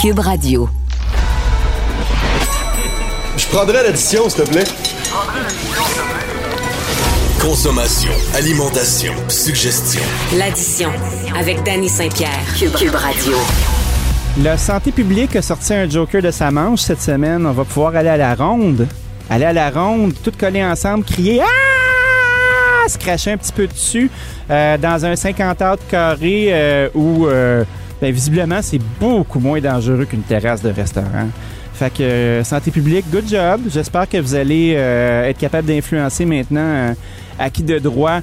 Cube Radio. Je prendrais l'addition, s'il te plaît. Consommation, alimentation, suggestion. L'addition avec Danny Saint-Pierre. Cube, Cube Radio. La santé publique a sorti un joker de sa manche cette semaine. On va pouvoir aller à la ronde. Aller à la ronde, tout collés ensemble, crier Ah! Se cracher un petit peu dessus euh, dans un 50 heures carré euh, où, euh, ben, visiblement, c'est beaucoup moins dangereux qu'une terrasse de restaurant. Fait que euh, santé publique, good job. J'espère que vous allez euh, être capable d'influencer maintenant euh, à qui de droit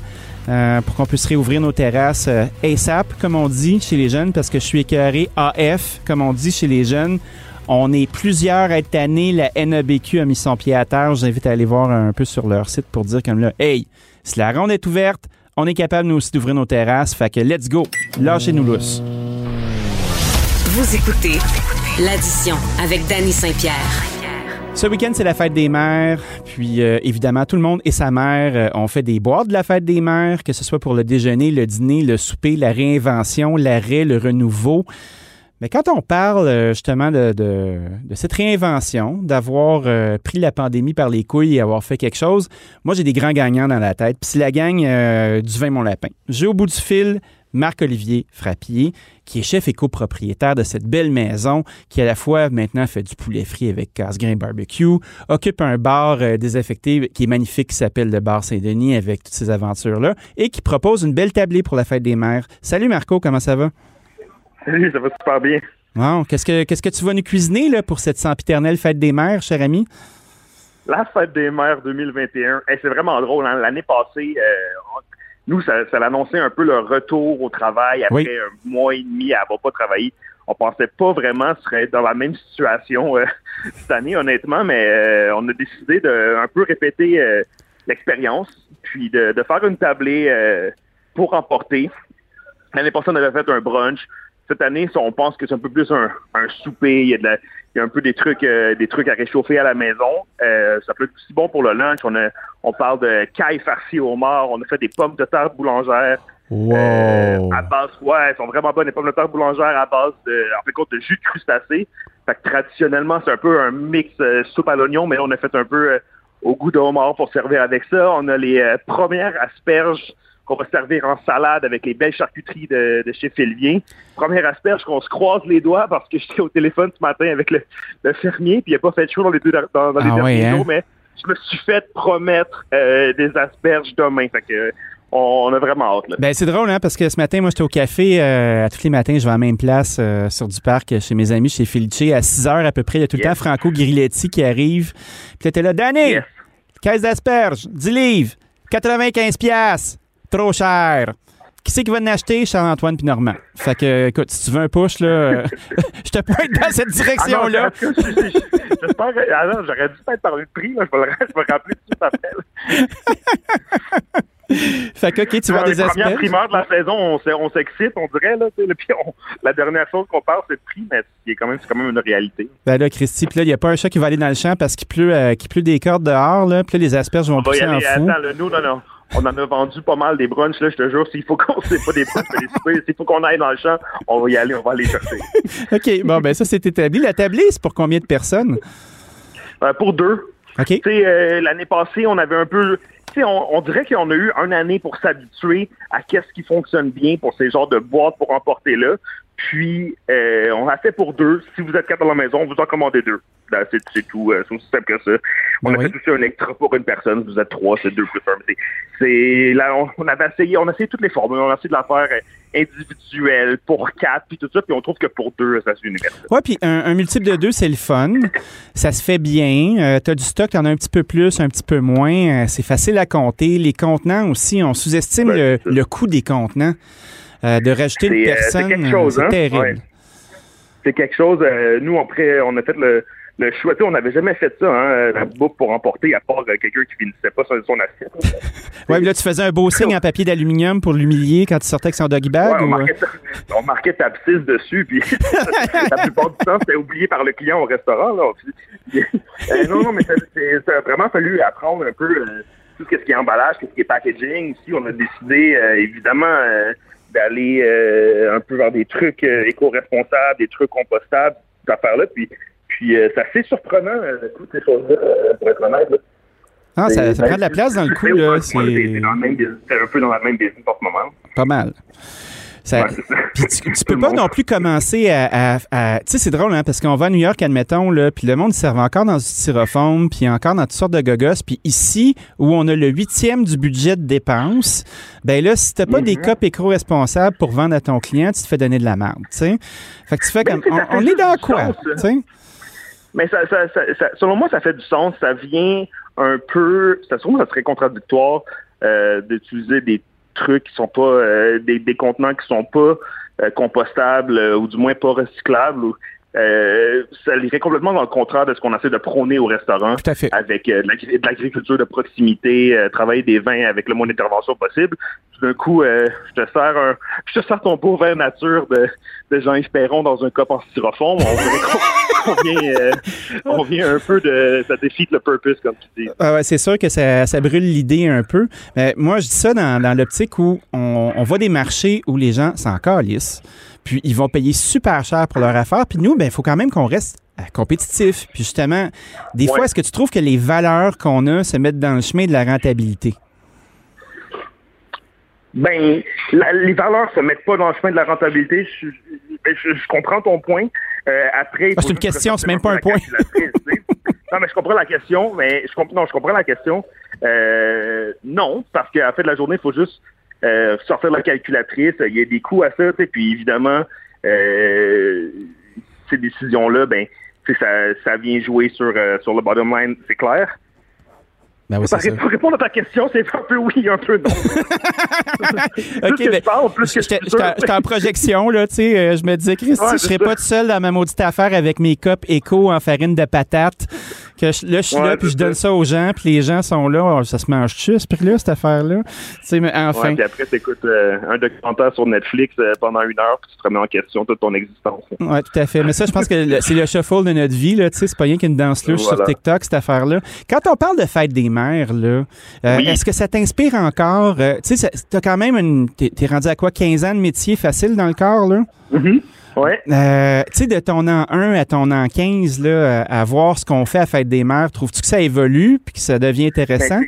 euh, pour qu'on puisse réouvrir nos terrasses euh, ASAP, comme on dit chez les jeunes, parce que je suis écœuré AF, comme on dit chez les jeunes. On est plusieurs à être tannés. La NABQ a mis son pied à terre. Je vous invite à aller voir un peu sur leur site pour dire comme là, hey, si la ronde est ouverte, on est capable nous aussi d'ouvrir nos terrasses. Fait que let's go. Lâchez-nous lousse. Vous écoutez l'addition avec Danny Saint-Pierre. Ce week-end, c'est la fête des mères. Puis, euh, évidemment, tout le monde et sa mère euh, ont fait des boîtes de la fête des mères, que ce soit pour le déjeuner, le dîner, le souper, la réinvention, l'arrêt, le renouveau. Mais quand on parle euh, justement de, cette réinvention, d'avoir pris la pandémie par les couilles et avoir fait quelque chose, moi, j'ai des grands gagnants dans la tête. Puis c'est la gang euh, du vin Mon Lapin. J'ai au bout du fil Marc-Olivier Frappier, qui est chef et copropriétaire de cette belle maison, qui à la fois maintenant fait du poulet frit avec casse-grain barbecue, occupe un bar euh, désaffecté qui est magnifique, qui s'appelle le Bar Saint-Denis avec toutes ces aventures-là, et qui propose une belle tablée pour la fête des mères. Salut Marco, comment ça va? Salut, ça va super bien. Qu'est-ce que qu'est-ce que tu vas nous cuisiner là, pour cette sempiternelle fête des mères, cher ami? La fête des mères 2021, hey, c'est vraiment drôle. hein. L'année passée, euh, nous, ça, ça annonçait un peu le retour au travail après Oui. un mois et demi à avoir pas travaillé. On pensait pas vraiment serait dans la même situation euh, cette année, honnêtement, mais euh, on a décidé de un peu répéter euh, l'expérience, puis de, de faire une tablée pour emporter. L'année passée, on avait fait un brunch. Cette année, on pense que c'est un peu plus un, un souper. Il y a, de la- il y a un peu des trucs, euh, des trucs à réchauffer à la maison. Euh, ça peut être aussi bon pour le lunch. On, a, on parle de caille farcie au mort. On a fait des pommes de terre boulangères. euh, à base, ouais, elles sont vraiment bonnes, les pommes de terre boulangères à base de, en fait, compte de jus de crustacé. Fait que traditionnellement, c'est un peu un mix euh, soupe à l'oignon, mais on a fait un peu au goût de homard pour servir avec ça. On a les premières asperges qu'on va servir en salade avec les belles charcuteries de, de chez Filvien. Première asperge qu'on se croise les doigts parce que j'étais au téléphone ce matin avec le, le fermier, puis il n'a pas fait chaud dans les, deux, dans, dans les Ah derniers hein? jours, mais je me suis fait promettre euh, des asperges demain. Fait que on, on a vraiment hâte. Là. Ben c'est drôle hein parce que ce matin moi j'étais au café euh, à tous les matins je vais à la même place euh, sur du parc euh, chez mes amis chez Felice à 6 heures à peu près il y a tout le temps Franco Griletti qui arrive puis t'es là Danny Yes. caisse d'asperges 10 livres 95 pièces trop cher qui c'est qui va en acheter Charles-Antoine puis Normand fait que écoute si tu veux un push là je te pointe dans cette direction Ah J'espère que. Ah non, j'aurais dû peut-être parler de prix, là. Je vais le je vais rappeler tout après. fait que ok tu vois des premières asperges primeurs de la saison, on s'e- on s'excite, on dirait, là. Puis on- la dernière chose qu'on parle, c'est le prix, mais c'est quand même, quand même une réalité. ben là Christy puis là il y a pas un chat qui va aller dans le champ parce qu'il pleut euh, pleut des cordes dehors là puis là les asperges vont On va y pousser en aller. fou Attends, là, nous, non, non. On en a vendu pas mal des brunchs, là, je te jure. S'il faut qu'on, c'est pas des brunchs, mais des soupers. S'il faut qu'on aille dans le champ, on va y aller, on va aller chercher. OK, bon, ben ça, c'est établi. La tablée, c'est pour combien de personnes? Euh, pour deux, OK. Tu sais, euh, l'année passée, on avait un peu. On, on dirait qu'on a eu une année pour s'habituer à qu'est-ce qui fonctionne bien pour ces genres de boîtes pour emporter là. Puis, euh, on a fait pour deux. Si vous êtes quatre à la maison, vous en commandez deux. Ben, c'est, tout. euh, c'est aussi simple que ça. On Ben a oui. fait aussi un extra pour une personne. Vous êtes trois, c'est deux plus un. C'est, là, on, on avait essayé, on a essayé toutes les formules. On a essayé de la faire euh, individuelle pour quatre, puis tout ça. Puis on trouve que pour deux, ça c'est universel. Ouais, puis un, un multiple de deux, c'est le fun. Ça se fait bien. Euh, T'as du stock, t'en as un petit peu plus, un petit peu moins. C'est facile à compter. Les contenants aussi, on sous-estime Ben, le, le coût des contenants. Euh, de rajouter une euh, c'est personne, quelque euh, chose, c'est hein? terrible. Ouais. c'est quelque chose. euh, nous, après, on a fait le, le choix. On n'avait jamais fait ça, hein, la bouffe pour emporter, à part euh, quelqu'un qui finissait pas son, son assiette. Ouais, puis là, tu faisais un beau signe en papier d'aluminium pour l'humilier quand tu sortais avec son doggy bag? Ouais, on, ou, marquait, ta- on marquait ta psisse dessus, puis la plupart du temps, c'était oublié par le client au restaurant. Là. Puis, euh, non, non, mais ça, a vraiment fallu apprendre un peu euh, tout ce qui est emballage, tout ce qui est packaging. Ici, on a décidé, euh, évidemment, euh, d'aller euh, un peu vers des trucs éco-responsables, des trucs compostables. cette affaire-là. Puis, puis c'est assez surprenant, toutes ces choses-là, pour être honnête. Ah, ça, ça prend de la place dans le coup, là. C'est un peu dans la même business en ce moment. Pas mal. Ça, tu, tu peux pas non plus commencer à. à, tu sais, c'est drôle, hein, parce qu'on va à New York, admettons, là, puis le monde serve encore dans du styrofoam, puis encore dans toutes sortes de gogos. Puis ici, où on a le huitième du budget de dépenses, ben là, si t'as pas des copes éco-responsables pour vendre à ton client, tu te fais donner de la merde, tu sais. Fait que tu fais comme. On, est dans quoi, tu sais? Mais ça, ça, ça, selon moi, ça fait du sens. Ça vient un peu. Ça, ça serait contradictoire euh, d'utiliser des trucs qui sont pas euh, des, des, contenants qui sont pas euh, compostables euh, ou du moins pas recyclables. Ou, ça irait complètement dans le contraire de ce qu'on essaie de prôner au restaurant avec de l'agriculture de proximité, travailler des vins avec le moins d'intervention possible. Tout d'un coup, je te sers un, je te sers ton beau vin nature de, de Jean-Yves Perron dans un cop en styrofoam. On, vient, on vient un peu de, ça défie le purpose comme tu dis. Ah ouais, c'est sûr que ça, ça brûle l'idée un peu. Mais moi, je dis ça dans, dans l'optique où on, on voit des marchés où les gens s'en calissent puis ils vont payer super cher pour leur affaire. Puis nous, ben, il faut quand même qu'on reste euh, compétitif. Puis justement, des fois, est-ce que tu trouves que les valeurs qu'on a se mettent dans le chemin de la rentabilité? Ben, les valeurs se mettent pas dans le chemin de la rentabilité. Je, ben, comprends ton point. Euh, après, ah, c'est une question, c'est même pas un point. non, mais je comprends la question. Mais je comprends, non, je comprends la question. Euh, non, parce qu'à la fin de la journée, il faut juste euh, sortir la calculatrice, il y a des coûts à ça, puis évidemment, euh, ces décisions-là, ben, ça, ça vient jouer sur, sur le bottom line, c'est clair. Ben oui, pour répondre à ta question, c'est un peu oui, un peu non. OK, que je parle, plus que J'étais en projection, là, tu sais. je me disais, Christy, je serais pas tout seul dans ma maudite affaire avec mes copes éco en farine de patate que là, je suis là, puis je donne ça aux gens, puis les gens sont là. Oh, ça se mange-tu, ce prix-là, cette affaire-là? mais enfin. puis après, tu écoutes euh, un documentaire sur Netflix euh, pendant une heure, puis tu te remets en question toute ton existence. Oui, tout à fait. Mais ça, je pense que c'est le shuffle de notre vie, là. Tu sais, c'est pas rien qu'une danse louche sur TikTok, cette affaire-là. Quand on parle de fête des mères, là, euh, est-ce que ça t'inspire encore? tu sais, t'as quand même une. T'es rendu à quoi? 15 ans de métier facile dans le corps, là? Mm-hmm. Ouais. Euh, tu sais, de ton an 1 à ton an 15, là, à voir ce qu'on fait à Fête des Mères, trouves-tu que ça évolue puis que ça devient intéressant? Ben,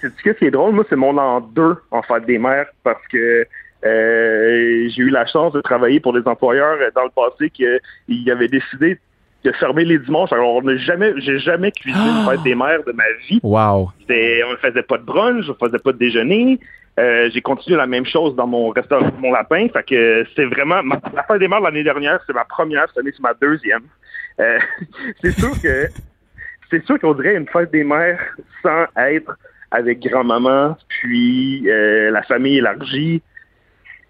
c'est ce qui est drôle? Moi, c'est mon an 2 en Fête des Mères parce que euh, j'ai eu la chance de travailler pour des employeurs dans le passé qui avaient décidé de fermer les dimanches. Alors, on n'a jamais, j'ai jamais cuisiné une fête des mères de ma vie. Wow. On ne faisait pas de brunch, on ne faisait pas de déjeuner. Euh, j'ai continué la même chose dans mon restaurant Mon Lapin. Fait que c'est vraiment la fête des mères l'année dernière, c'est ma première, cette année c'est ma deuxième. Euh, c'est sûr que c'est sûr qu'on dirait une fête des mères sans être avec grand-maman, puis euh, la famille élargie.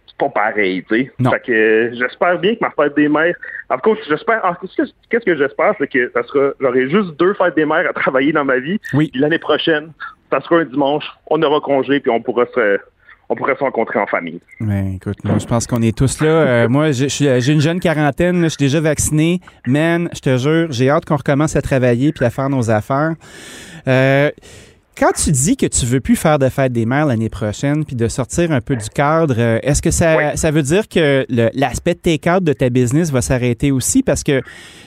C'est pas pareil, tu sais. Fait que j'espère bien que ma fête des mères. En tout cas, j'espère. Qu'est-ce que j'espère, c'est que ça sera. J'aurai juste deux fêtes des mères à travailler dans ma vie. Oui. L'année prochaine, ça sera un dimanche, on aura congé, puis on pourra se, on pourrait se rencontrer en famille. Ben, écoute, moi, je pense qu'on est tous là. Euh, moi, j'ai une jeune quarantaine, je suis déjà vacciné. Man, je te jure, j'ai hâte qu'on recommence à travailler puis à faire nos affaires. Euh, quand tu dis que tu veux plus faire de fête des mères l'année prochaine puis de sortir un peu du cadre, euh, est-ce que ça, ça veut dire que l'aspect de tes cadres de ta business va s'arrêter aussi? Parce que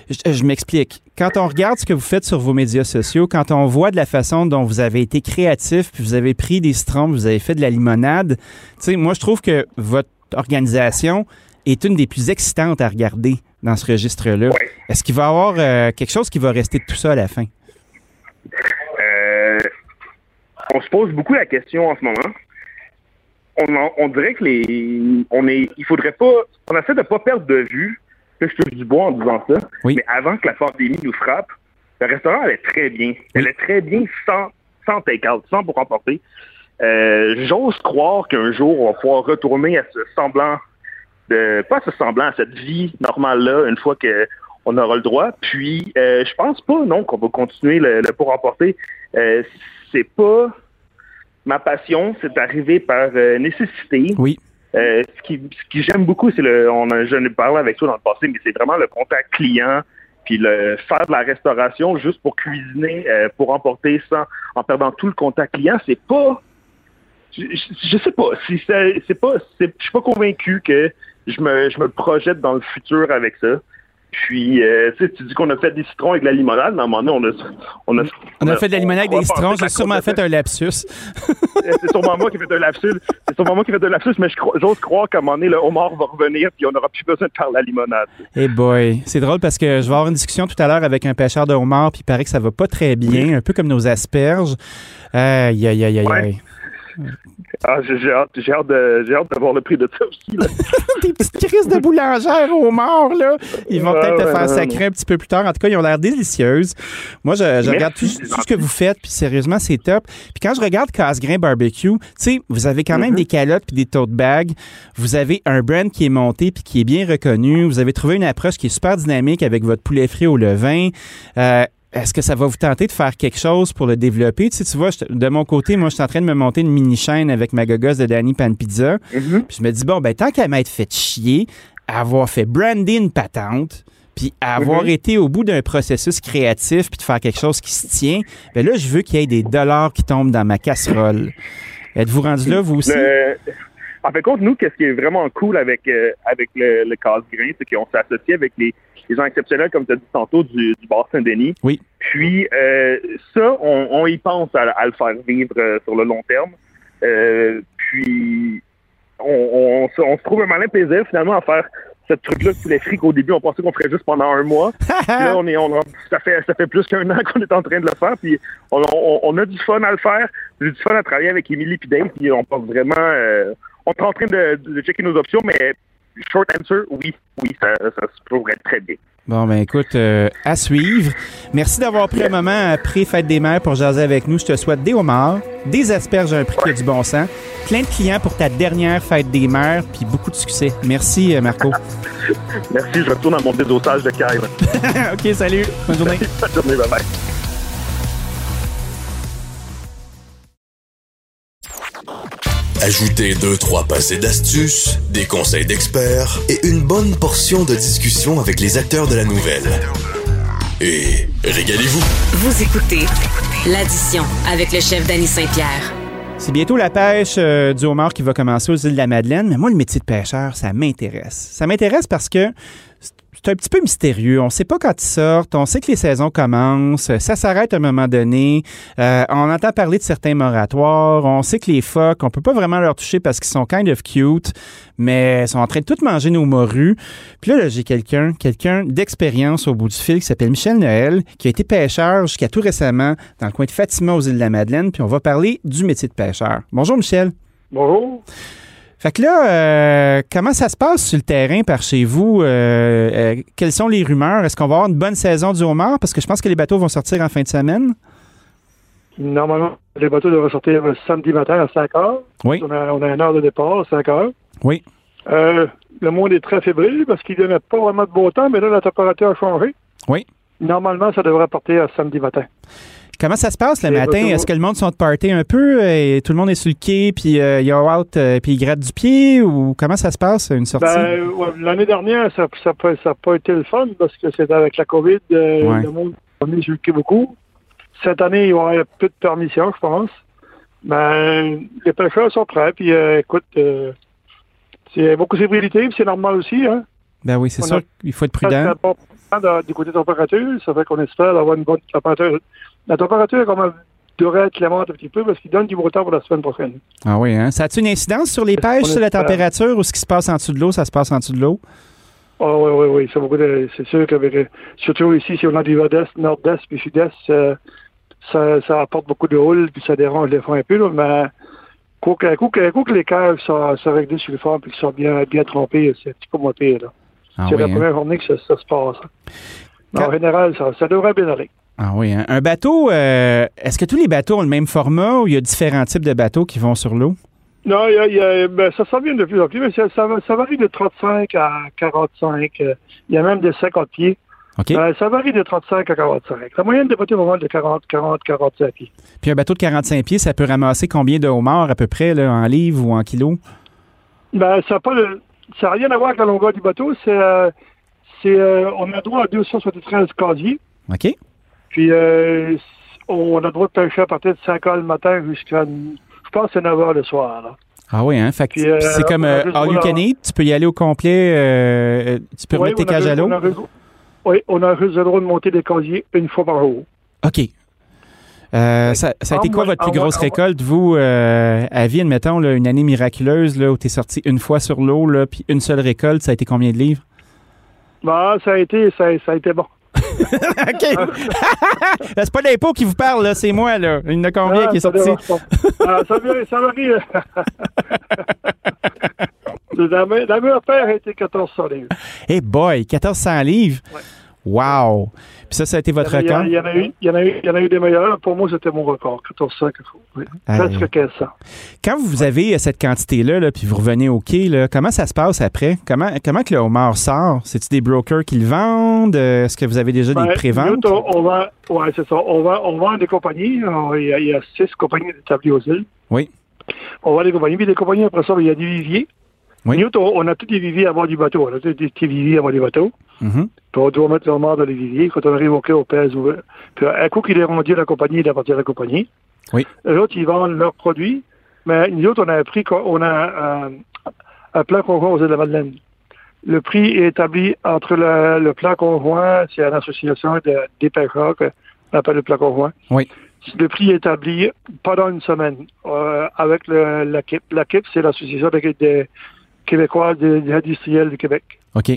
je, m'explique. Quand on regarde ce que vous faites sur vos médias sociaux, quand on voit de la façon dont vous avez été créatif, puis vous avez pris des citrons, vous avez fait de la limonade, tu sais, moi je trouve que votre organisation est une des plus excitantes à regarder dans ce registre-là. Est-ce qu'il va y avoir euh, quelque chose qui va rester de tout ça à la fin? on se pose beaucoup la question en ce moment. On, dirait que les, on est, il faudrait pas, on essaie de pas perdre de vue que je touche du bois en disant ça. Mais avant que la pandémie nous frappe, le restaurant allait très bien. Elle est très bien sans, sans take-out, sans pour emporter. Euh, j'ose croire qu'un jour, on va pouvoir retourner à ce semblant de, pas ce semblant, à cette vie normale-là, une fois qu'on aura le droit. Puis, euh, je pense pas, non, qu'on va continuer le, pour emporter. Euh, c'est pas ma passion, c'est arrivé par euh, nécessité. Oui. Euh, ce qui, j'aime beaucoup, c'est le, on a, je ne parlé avec toi dans le passé, mais c'est vraiment le contact client, puis le faire de la restauration juste pour cuisiner, euh, pour emporter ça en perdant tout le contact client, c'est pas, je, je, sais pas, si c'est, pas, je suis pas convaincu que je me, je me projette dans le futur avec ça. Puis, euh, tu dis qu'on a fait des citrons avec de la limonade, mais à un moment donné, on a... On a, on a fait de la limonade avec des citrons. J'ai sûrement fait un lapsus. c'est sûrement moi qui ai fait un lapsus. C'est sûrement moi qui ai fait un lapsus, mais j'ose croire qu'à un moment donné, le homard va revenir puis on n'aura plus besoin de faire la limonade. Eh boy, c'est drôle parce que je vais avoir une discussion tout à l'heure avec un pêcheur de homard, puis il paraît que ça va pas très bien, un peu comme nos asperges. Aïe, aïe, aïe, aïe, Ouais. Ah, j'ai hâte, j'ai hâte hâte d'avoir le prix de ça aussi. là. Des petites crises de boulangère au mort, là. Ils vont peut-être te ouais, faire sacrer un petit peu plus tard. En tout cas, ils ont l'air délicieuses. Moi, je, regarde tout, ce que vous faites, puis sérieusement, c'est top. Puis quand je regarde Casse-Grain Barbecue, tu sais, vous avez quand même Mhm. des calottes puis des tote bags. Vous avez un brand qui est monté puis qui est bien reconnu. Vous avez trouvé une approche qui est super dynamique avec votre poulet frit au levain. Euh, est-ce que ça va vous tenter de faire quelque chose pour le développer? Tu, sais, tu vois, je- de mon côté, moi, je suis en train de me monter une mini-chaîne avec ma gogosse de Danny Pan Pizza. Mhm. Puis je me dis, bon, ben, tant qu'à m'être fait chier, avoir fait brander une patente, puis avoir Mhm. été au bout d'un processus créatif, puis de faire quelque chose qui se tient, ben là, je veux qu'il y ait des dollars qui tombent dans ma casserole. Êtes-vous rendu là, vous aussi? Le- En fait, compte, nous, qu'est-ce qui est vraiment cool avec, euh, avec le, le casse-grain, c'est qu'on s'est associé avec les, les gens exceptionnels, comme tu as dit tantôt, du, du bar Saint-Denis. Oui. Puis, euh, ça, on, on y pense à, à le faire vivre euh, sur le long terme. Euh, puis, on, on, se- on se trouve un malin plaisir, finalement, à faire ce truc-là de poulet frit qu'au début, on pensait qu'on ferait juste pendant un mois. Puis là, on est, on ça fait, ça fait plus qu'un an qu'on est en train de le faire. Puis on, a du fun à le faire. J'ai du fun à travailler avec Émilie Dave. Puis on pense vraiment, on est en train de, de checker nos options, mais short answer, oui, oui, ça, ça se trouverait très bien. Bon, ben écoute, euh, à suivre. Merci d'avoir pris un moment après Fête des Mères pour jaser avec nous. Je te souhaite des homards, des asperges à un prix qui a du bon sens, plein de clients pour ta dernière Fête des Mères, puis beaucoup de succès. Merci, euh, Marco. Merci, je retourne à mon désossage de caille. OK, salut. Bonne journée. Bonne journée, bye Ajoutez deux, trois passés d'astuces, des conseils d'experts et une bonne portion de discussion avec les acteurs de la nouvelle. Et régalez-vous. Vous écoutez l'addition avec le chef Danny Saint-Pierre. C'est bientôt la pêche euh, du homard qui va commencer aux îles de la Madeleine, mais moi, le métier de pêcheur, ça m'intéresse. Ça m'intéresse parce que c'est un petit peu mystérieux. On ne sait pas quand ils sortent. On sait que les saisons commencent. Ça s'arrête à un moment donné. Euh, on entend parler de certains moratoires. On sait que les phoques, on peut pas vraiment leur toucher parce qu'ils sont kind of cute, mais ils sont en train de tout manger nos morues. Puis là, là, j'ai quelqu'un, quelqu'un d'expérience au bout du fil qui s'appelle Michel Noël, qui a été pêcheur jusqu'à tout récemment dans le coin de Fatima aux îles de la Madeleine. Puis on va parler du métier de pêcheur. Bonjour Michel. Bonjour. Fait que là, euh, comment ça se passe sur le terrain par chez vous? Euh, euh, quelles sont les rumeurs? Est-ce qu'on va avoir une bonne saison du homard? Parce que je pense que les bateaux vont sortir en fin de semaine. Normalement, les bateaux devraient sortir euh, samedi matin à 5 heures. Oui. On a, on a une heure de départ à 5 heures. Oui. Euh, le monde est très fébrile parce qu'il n'y pas vraiment de beau temps, mais là, la température a changé. Oui. Normalement, ça devrait partir à samedi matin. Comment ça se passe le matin? Est-ce que le monde sont de party un peu et tout le monde est sur le quai puis euh, ils are out euh, puis ils grattent du pied ou comment ça se passe une sortie? Ben, ouais, L'année dernière, ça n'a ça, pas- ça a pas été le fun parce que c'était avec la COVID, euh, Ouais. le monde a mis sur le quai beaucoup. Cette année, il y aura peu de permission, je pense. Ben, les pêcheurs sont prêts, puis euh, écoute, euh, c'est beaucoup de puis c'est normal aussi, hein. ben oui, c'est sûr qu'il faut être prudent. du côté température, ça fait qu'on espère avoir une bonne température. La température, comme elle devrait être clémente un petit peu, parce qu'il donne du beau temps pour la semaine prochaine. Ah oui, hein? Ça a-tu une incidence sur les pêches, sur la température ou ce qui se passe en dessous de l'eau, ça se passe en dessous de l'eau? Ah oui, oui, oui, c'est beaucoup de, c'est sûr qu'avec, euh, surtout ici, si on a du nord-est, nord-est puis sud-est, euh, ça, ça apporte beaucoup de houle, puis ça dérange les fonds un peu, là, mais quoi que, quoi que, quoi que les caves sont, sont réglées sur le fond, puis qu'ils sont bien, bien trompés, c'est un petit peu moins pire, là. Ah c'est oui, la hein? première journée que ça, ça se passe. hein. Quand- En général, ça, ça devrait bien aller. Ah oui, hein? Un bateau, euh, est-ce que tous les bateaux ont le même format ou il y a différents types de bateaux qui vont sur l'eau? Non, il y a, il y a- ben, ça s'en vient de plus en plus, mais ça, ça, va- ça varie de 35 à 45. euh, il y a même des 50 pieds. OK? Euh, ça varie de 35 à 45. La moyenne des bateaux va de 40, 40, 45 pieds. Puis un bateau de 45 pieds, ça peut ramasser combien de homards à peu près là, en livres ou en kilos? Ben, ça n'a rien à voir avec la longueur du bateau. C'est, euh, c'est, euh, on a droit à 273 casiers. OK? Puis, euh, on a le droit de pêcher à partir de 5 heures le matin jusqu'à, je pense, c'est 9 heures le soir. Là. Ah oui, hein? Fait que Puis, euh, c'est comme euh, all you can eat? Tu peux y aller au complet. euh, tu peux Oui, remettre tes cages à le- l'eau? On a, le- Oui, on a juste le droit de monter des casiers une fois par jour. OK. Euh, ça, ça, a été En quoi votre plus en moins- grosse moins- récolte, vous, euh, à vie, admettons, là, une année miraculeuse, là, où tu es sorti une fois sur l'eau, là, puis une seule récolte, ça a été combien de livres? Bah, ça a été, ça, ça a été bon. OK. C'est pas l'impôt qui vous parle, là, c'est moi, là. Il y en a combien Ah, qui est sorti? Ah, ça, ça varie. la, me- la meilleure paire a été 1400 livres. Hey boy, 1400 livres? Wow. Puis ça, ça a été votre Il y, record? il y en a eu, il y en a eu, il y en a eu des meilleurs. Pour moi, c'était mon record, 1400 quelque chose. Oui. Presque 1500. Quand vous avez euh, cette quantité-là, là, puis vous revenez au quai, là, comment ça se passe après? Comment, comment que le homard sort? C'est-tu des brokers qui le vendent? Euh, Est-ce que vous avez déjà des Ben, préventes? nous, on, vend, ouais, c'est ça. On vend, on vend des compagnies. On- Il y, a, il y a six compagnies établies aux îles. Oui. On vend des compagnies. Puis des compagnies, après ça, il y a des viviers. Oui. Nous, on, a tous des viviers à bord du bateau. On a tous des petits viviers à bord du bateau. Puis on doit mettre le mort dans les viviers. Quand on arrive au quai, on pèse. Puis un coup qu'il est rendu à la compagnie, il appartient à la compagnie. Oui. Les autres, ils vendent leurs produits. Mais nous autres, on a un prix, qu'on- on a un, un plan conjoint aux îles de la Madeleine. Le prix est établi entre le, le plan conjoint, c'est une association de, des pêcheurs qu'on appelle le plan conjoint. Oui. Le prix est établi pendant une semaine euh, avec. La KIP, c'est l'association des, des Québécois des, des industriels du Québec. OK.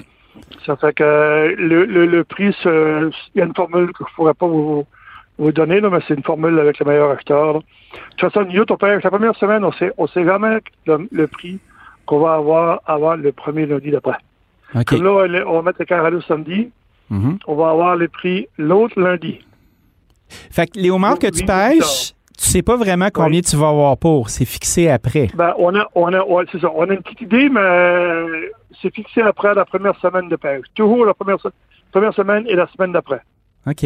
Ça fait que le, le, le prix, il y a une formule que je ne pourrais pas vous, vous donner, là, mais c'est une formule avec le meilleur acheteur. là. De toute façon, nous, on pêche la première semaine, on sait, on sait jamais le, le prix qu'on va avoir avant le premier lundi d'après. OK. Comme là, on- va mettre le carré le samedi, Mhm. on va avoir les prix l'autre lundi. Fait que les homards que tu pêches, tu sais pas vraiment combien tu vas avoir pour. C'est fixé après. Ben, on a, on a, ouais, c'est ça. On a une petite idée, mais euh, c'est fixé après la première semaine de pêche. Toujours la première, se- première semaine et la semaine d'après. OK.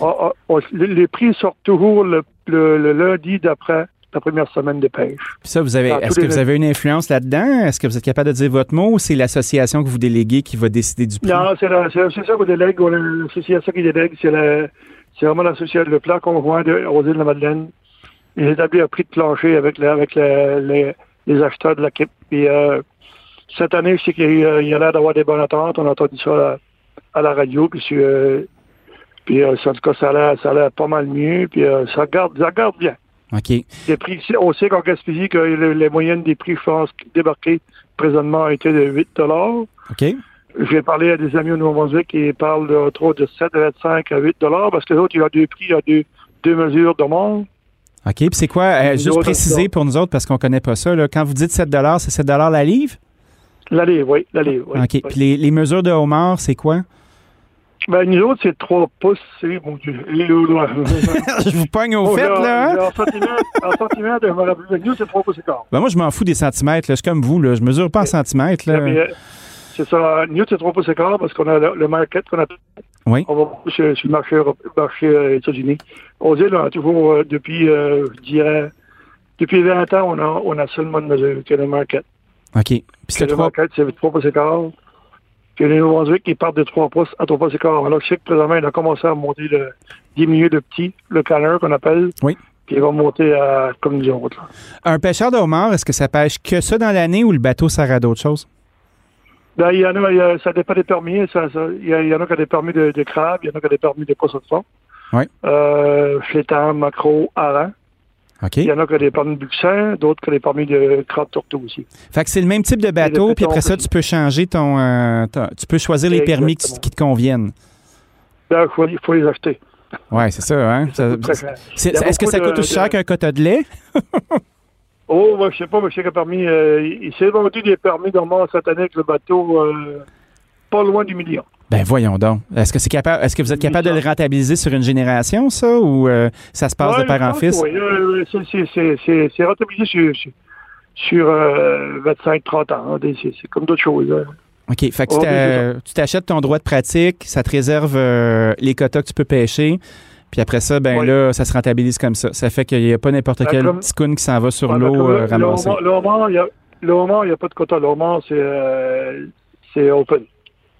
On- on- on- les prix sortent toujours le, le- le lundi d'après la première semaine de pêche. Puis ça, vous avez, est-ce que les- vous avez une influence là-dedans? Est-ce que vous êtes capable de dire votre mot ou c'est l'association que vous déléguez qui va décider du prix? Non, c'est ça qu'on délègue. L'association qui délègue. C'est la- c'est vraiment l'association, le plan conjoint de, aux îles de la Madeleine. Il établit un prix de plancher avec, les, les acheteurs de l'équipe. Puis euh, cette année, je sais qu'il y a, il y a l'air d'avoir des bonnes attentes. On a entendu ça à la, à la radio. Puis, euh, puis euh, en tout cas, ça a l'air, ça a l'air pas mal mieux. Puis euh, ça garde, ça garde bien. OK. Les prix, on sait qu'en Gaspésie, que les, les moyennes des prix, je pense, débarqués présentement étaient de 8 OK. J'ai parlé à des amis au Nouveau-Brunswick qui parlent de trop de 7,25 à 8 parce que l'autre, il y a deux prix, il y a deux, deux mesures de monde. OK. Puis c'est quoi, euh, juste préciser pour nous autres, parce qu'on connaît pas ça, là, quand vous dites 7 c'est 7 la livre? La livre, oui, la livre, oui. OK. oui. Puis les, les mesures de homard, c'est quoi? Ben, nous autres, c'est 3 pouces, c'est, mon Dieu. Je vous pogne au Bon, fait, là. hein? En centimètres, en centimètres, je me rappelle, nous, c'est 3 pouces et quart. Ben moi, je m'en fous des centimètres. Là. Je suis comme vous. Là. Je mesure pas en centimètres. Là. C'est ça, nous, c'est 3 pouces et quart parce qu'on a le, le market qu'on appelle. Oui. On va sur, sur le marché, marché euh, États-Unis. Aux îles, on a toujours, euh, depuis, euh, je dirais, depuis 20 ans, on a, on a seulement mesure, que le market. OK. Puis c'est le trois. market, c'est 3 pouces et quart. Puis les Nouveau-Brunswick, ils partent de 3 pouces à 3 pouces et quart. Alors, je sais que présentement, il a commencé à monter le, diminuer le petit, le canner qu'on appelle. Oui. Puis il va monter à, comme nous autres. là. Un pêcheur de homard, est-ce que ça pêche que ça dans l'année ou le bateau sert à d'autres choses? Ben, il y en a, il y a- ça dépend des permis. Ça, ça- il, y a- il y en a qui ont des permis de, de crabe, il y en a qui ont des permis de poisson de fond. Oui. Euh, flétan, macro, hareng. OK. Il y en a qui ont des permis de buxin, d'autres qui ont des permis de crabe tourteau aussi. Fait que c'est le même type de bateau, puis après ça, tu peux changer ton. euh, ton- tu peux choisir les permis qui, te conviennent. Ben, il faut, faut les acheter. Ouais, c'est ça, hein? Est-ce que ça coûte de- aussi cher de- qu'un quota de lait? Oh, moi, je sais pas, mais je sais que permis, euh, il s'est vendu des permis normaux cette année avec le bateau euh, pas loin du million. Ben voyons donc. Est-ce que c'est capable est-ce que vous êtes capable de le rentabiliser sur une génération, ça, ou euh, ça se passe Ouais, de père en fils? Oui, c'est- rentabilisé sur, sur, sur, euh, 25-30 ans. hein. C'est comme d'autres choses. hein. OK. Fait que tu Oh, t'achètes ton droit de pratique, ça te réserve les quotas que tu peux pêcher. Puis après ça, ben Oui. là, ça se rentabilise comme ça. Ça fait qu'il n'y a pas n'importe Ben, quel comme- petit coon qui s'en va sur mais l'eau euh, le- ramasser. Le homard, il il n'y a pas de quota. Le homard, c'est euh, c'est open.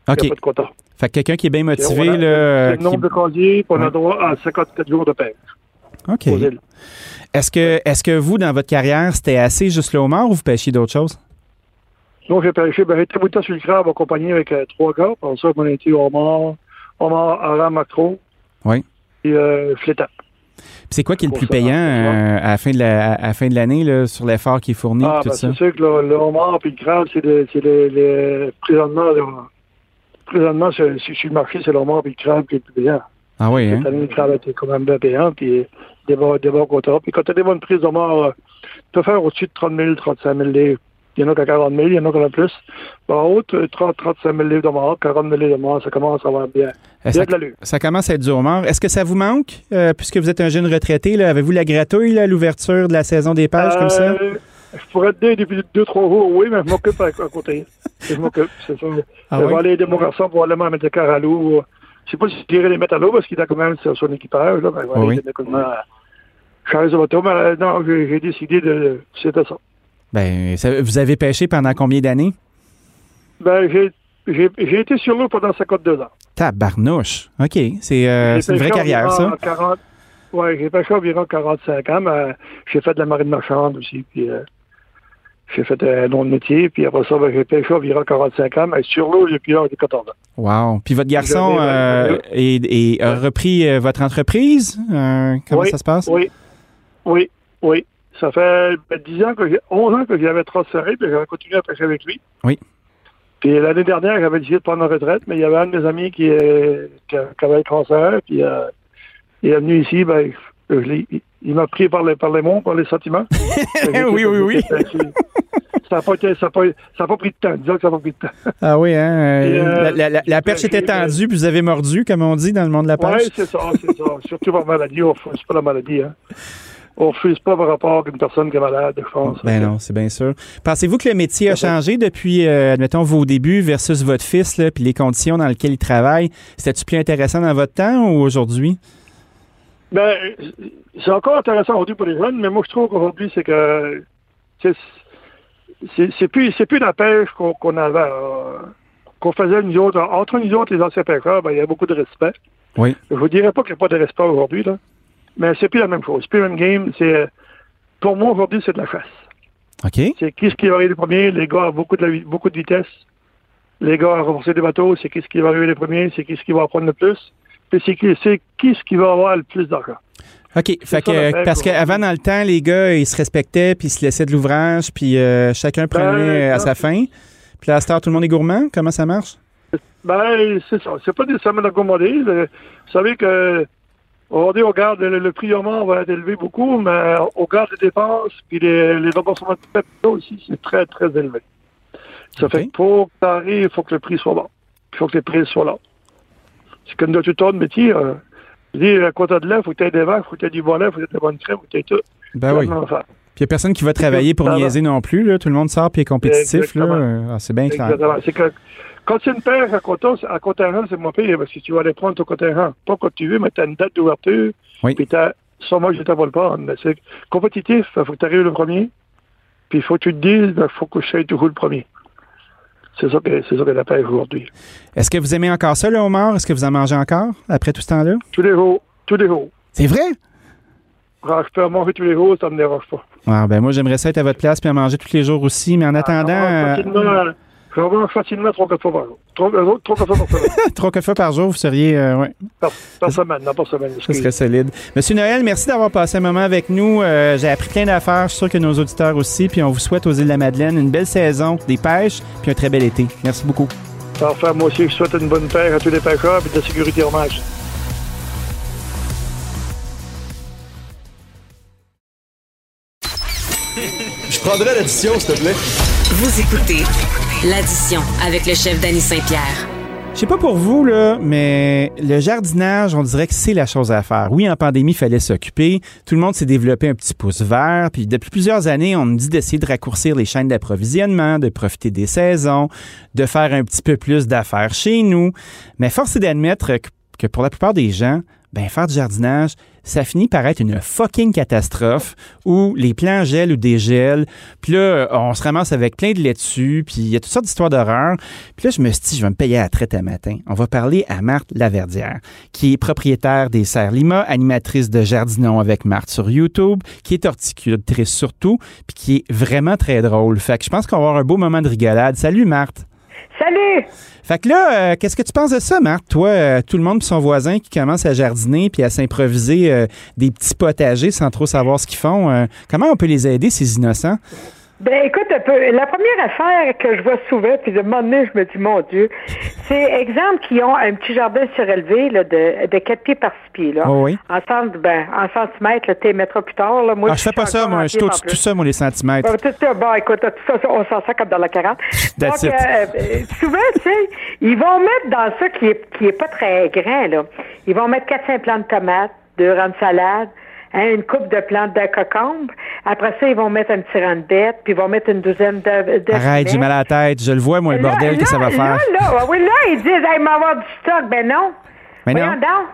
Il OK. n'y a pas de quota. Fait que quelqu'un qui est bien motivé, là. le nombre qui- de casiers, puis on Ouais. a droit à 54 jours de pêche OK. Est-ce que, est-ce que vous, dans votre carrière, c'était assez juste le homard ou vous pêchiez d'autres choses? Donc, j'ai pêché, ben, j'ai été beaucoup de temps sur le crabe accompagné avec euh, trois gars. Pour ça, on a été au homard, homard, hareng, macro. Oui. Euh. Puis c'est quoi qui est le plus payant euh, à la fin de la- à la fin de l'année sur l'effort qui est fourni Ah, tout ben, ça? c'est sûr que le, le homard et le crabe, c'est le, c'est le, le- présentement, présentement, sur, le marché, c'est le homard et le crabe qui est le plus payant. Ah oui, hein? Le crabe était quand même bien payant, puis des bons, des bons contrats. Puis quand tu as des bonnes prises d'homard, euh, tu peux faire au-dessus de 30 000, 35 000 livres. Il y en a qui a 40 000, il y en a qui en a plus. En haut, euh, 30, 35 000 livres d'homard, 40 000 livres d'homard, ça commence à avoir bien. Euh, Ça, de commence à être du homard. Est-ce que ça vous manque, euh, puisque vous êtes un jeune retraité? Avez-vous la gratouille à l'ouverture de la saison des pages comme ça? Euh, Je pourrais te dire depuis deux, trois jours, oui, mais je m'occupe à, à côté. Je m'occupe, c'est ça. Ah je oui? vais aller aider mon garçon pour aller mettre le car à l'eau. Je sais pas si j'irai les mettre à l'eau parce qu'il a quand même sur son équipage. Là, ben, je vais Oui, aller aider comment son bateau. Mais non, j'ai j'ai décidé de. C'était ça. Ben, ça- vous avez pêché pendant combien d'années? Ben, j'ai. Été sur l'eau pendant 52 ans. Tabarnouche. OK. C'est euh, une vraie carrière, ça. environ 40 Oui, j'ai pêché environ 45 ans, mais j'ai fait de la marine marchande aussi. Puis, euh, j'ai fait un autre métier, puis après ça, ben, j'ai pêché environ 45 ans, mais sur l'eau, depuis l'âge de 14 ans. Wow. Puis votre garçon euh, a repris votre entreprise? Comment Oui, ça se passe? Oui, oui, oui. Ça fait ben, 10 ans que j'ai, 11 ans que j'avais transféré, puis j'avais continué à pêcher avec lui. Oui. Puis l'année dernière, j'avais décidé de prendre ma retraite, mais il y avait un de mes amis qui, qui, avait le cancer, puis euh, il est venu ici, ben, je il, m'a pris par les, par les mots, par les sentiments. Oui, oui, oui. Ça n'a pas, pris de temps, disons que ça n'a pas pris de temps. Ah oui, hein? euh, Et, euh, la, la- la- la perche était tendue, puis vous avez mordu, comme on dit dans le monde de la pêche. Oui, c'est ça, c'est ça. Surtout par maladie, ne refuse pas la maladie. Hein. On ne refuse pas par rapport à une personne qui est malade, je pense. Ben non, c'est bien sûr. Pensez-vous que le métier a changé depuis, euh, admettons, vos débuts versus votre fils, là, puis les conditions dans lesquelles il travaille? C'était-tu plus intéressant dans votre temps ou aujourd'hui? Ben, c'est encore intéressant aujourd'hui pour les jeunes, mais moi, je trouve qu'aujourd'hui, c'est que c'est plus, c'est plus la pêche qu'on avait, euh, qu'on faisait nous autres. Entre nous autres, les anciens pêcheurs, ben, il y a beaucoup de respect. Oui. Je vous dirais pas qu'il n'y a pas de respect aujourd'hui, là. Mais c'est plus la même chose. Une game. C'est, pour moi, aujourd'hui, c'est de la chasse. OK. C'est qui ce qui va arriver le premier? Les gars ont beaucoup de, la beaucoup de vitesse. Les gars ont renforcé des bateaux. C'est qui ce qui va arriver le premier? C'est qui ce qui va en prendre le plus? Puis c'est qui, c'est qui ce qui va avoir le plus d'argent. OK. Fait que, parce qu'avant, dans le temps, les gars, ils se respectaient, puis ils se laissaient de l'ouvrage, puis euh, chacun prenait Ben, à sa fin. Puis à cette heure, tout le monde est gourmand. Comment ça marche? Ben, c'est ça. C'est pas nécessairement d'accommodé. Vous savez que aujourd'hui, on garde le, le prix au mort va être élevé beaucoup, mais on garde les dépenses, puis les, les remboursements de capitaux aussi, c'est très, très élevé. Ça fait que pour que arrive, il faut que le prix soit bon. Il faut que les prix soient là. C'est comme dans tout autre métier. Euh, dis, à côté de là, il faut que tu aies des vaches, il faut que tu aies du bon lait, il faut que tu aies de la bonne crème, il faut que tu aies tout. Ben oui. Puis il n'y a personne qui va travailler pour niaiser non plus. Là. Tout le monde sort puis est compétitif. Là. Ah, c'est bien clair. Exactement. C'est que quand c'est une paire à content, à contingent, c'est moins pire parce que tu vas aller prendre ton contingent. Pas quand tu veux, mais tu as une date d'ouverture. Oui. Puis t'as, ça, moi, je ne pas le prendre. Mais c'est compétitif. Il faut que tu arrives le premier. Puis il faut que tu te dises, il faut que je sois toujours le premier. C'est ça que, c'est ça que la pêche aujourd'hui. Est-ce que vous aimez encore ça, le homard? Est-ce que vous en mangez encore après tout ce temps-là? Tous les jours. Tous les jours. C'est vrai? Quand je peux en manger tous les jours, ça ne me dérange pas. Ah, ben moi, j'aimerais ça être à votre place puis en manger tous les jours aussi. Mais en attendant, Ah, facilement, je mange facilement trois quatre fois par jour. Trois, euh, trois quatre fois par semaine. euh, trois quatre fois par jour, vous seriez. euh, ouais, par, par semaine, non, par semaine. ça excuse. serait solide. Monsieur Noël, merci d'avoir passé un moment avec nous. Euh, J'ai appris plein d'affaires. Je suis sûr que nos auditeurs aussi. Puis on vous souhaite aux îles de la Madeleine une belle saison, des pêches, puis un très bel été. Merci beaucoup. Parfait. Moi aussi, je souhaite une bonne paire à tous les pêcheurs et de la sécurité en match. Je prendrais l'addition, s'il te plaît. Vous écoutez l'addition avec le chef Danny Saint-Pierre. Je sais pas pour vous, là, mais le jardinage, on dirait que c'est la chose à faire. Oui, en pandémie, il fallait s'occuper. Tout le monde s'est développé un petit pouce vert. Puis depuis plusieurs années, on nous dit d'essayer de raccourcir les chaînes d'approvisionnement, de profiter des saisons, de faire un petit peu plus d'affaires chez nous. Mais force est d'admettre que, que pour la plupart des gens, ben faire du jardinage, ça finit par être une fucking catastrophe où les plants gèlent ou dégèlent. Puis là, on se ramasse avec plein de laitue, puis il y a toutes sortes d'histoires d'horreur. Puis là, je me suis dit, je vais me payer à la traite à matin. On va parler à Marthe Laverdière, qui est propriétaire des Serres Lima, animatrice de Jardinon avec Marthe sur YouTube, qui est horticultrice surtout, puis qui est vraiment très drôle. Fait que je pense qu'on va avoir un beau moment de rigolade. Salut Marthe! Salut! Fait que là, euh, qu'est-ce que tu penses de ça, Marc? Toi, euh, tout le monde et son voisin qui commence à jardiner puis à s'improviser euh, des petits potagers sans trop savoir ce qu'ils font. comment on peut les aider, ces innocents? Ben écoute un peu, la première affaire que je vois souvent, puis de un moment donné, je me dis, mon Dieu, c'est exemple qui ont un petit jardin surélevé là, de, de 4 pieds par 6 pieds. Là. Oh oui. En, cent- ben, en centimètres, là, tu les mettras plus tard. Là. Moi, Ah, je fais pas ça, moi. Je suis tout ça, moi, les centimètres. Bon, tout ça, bon, écoute, tout ça, on s'en sort comme dans la 40. That's Donc, euh, euh, souvent, tu sais, ils vont mettre dans ça qui est, qui est pas très grand, là. Ils vont mettre 4-5 plants de tomates, deux rangs de salade, hein, une coupe de plantes de cocombe. Après ça, ils vont mettre un petit rang de bête, puis ils vont mettre une douzaine de, de Arrête, j'ai mal à la tête. Je le vois, moi, le Là, bordel que là, ça va faire? Là, là, oui, là, ils disent, hey, m'avoir du stock. Ben non. Mais Voyons non. donc.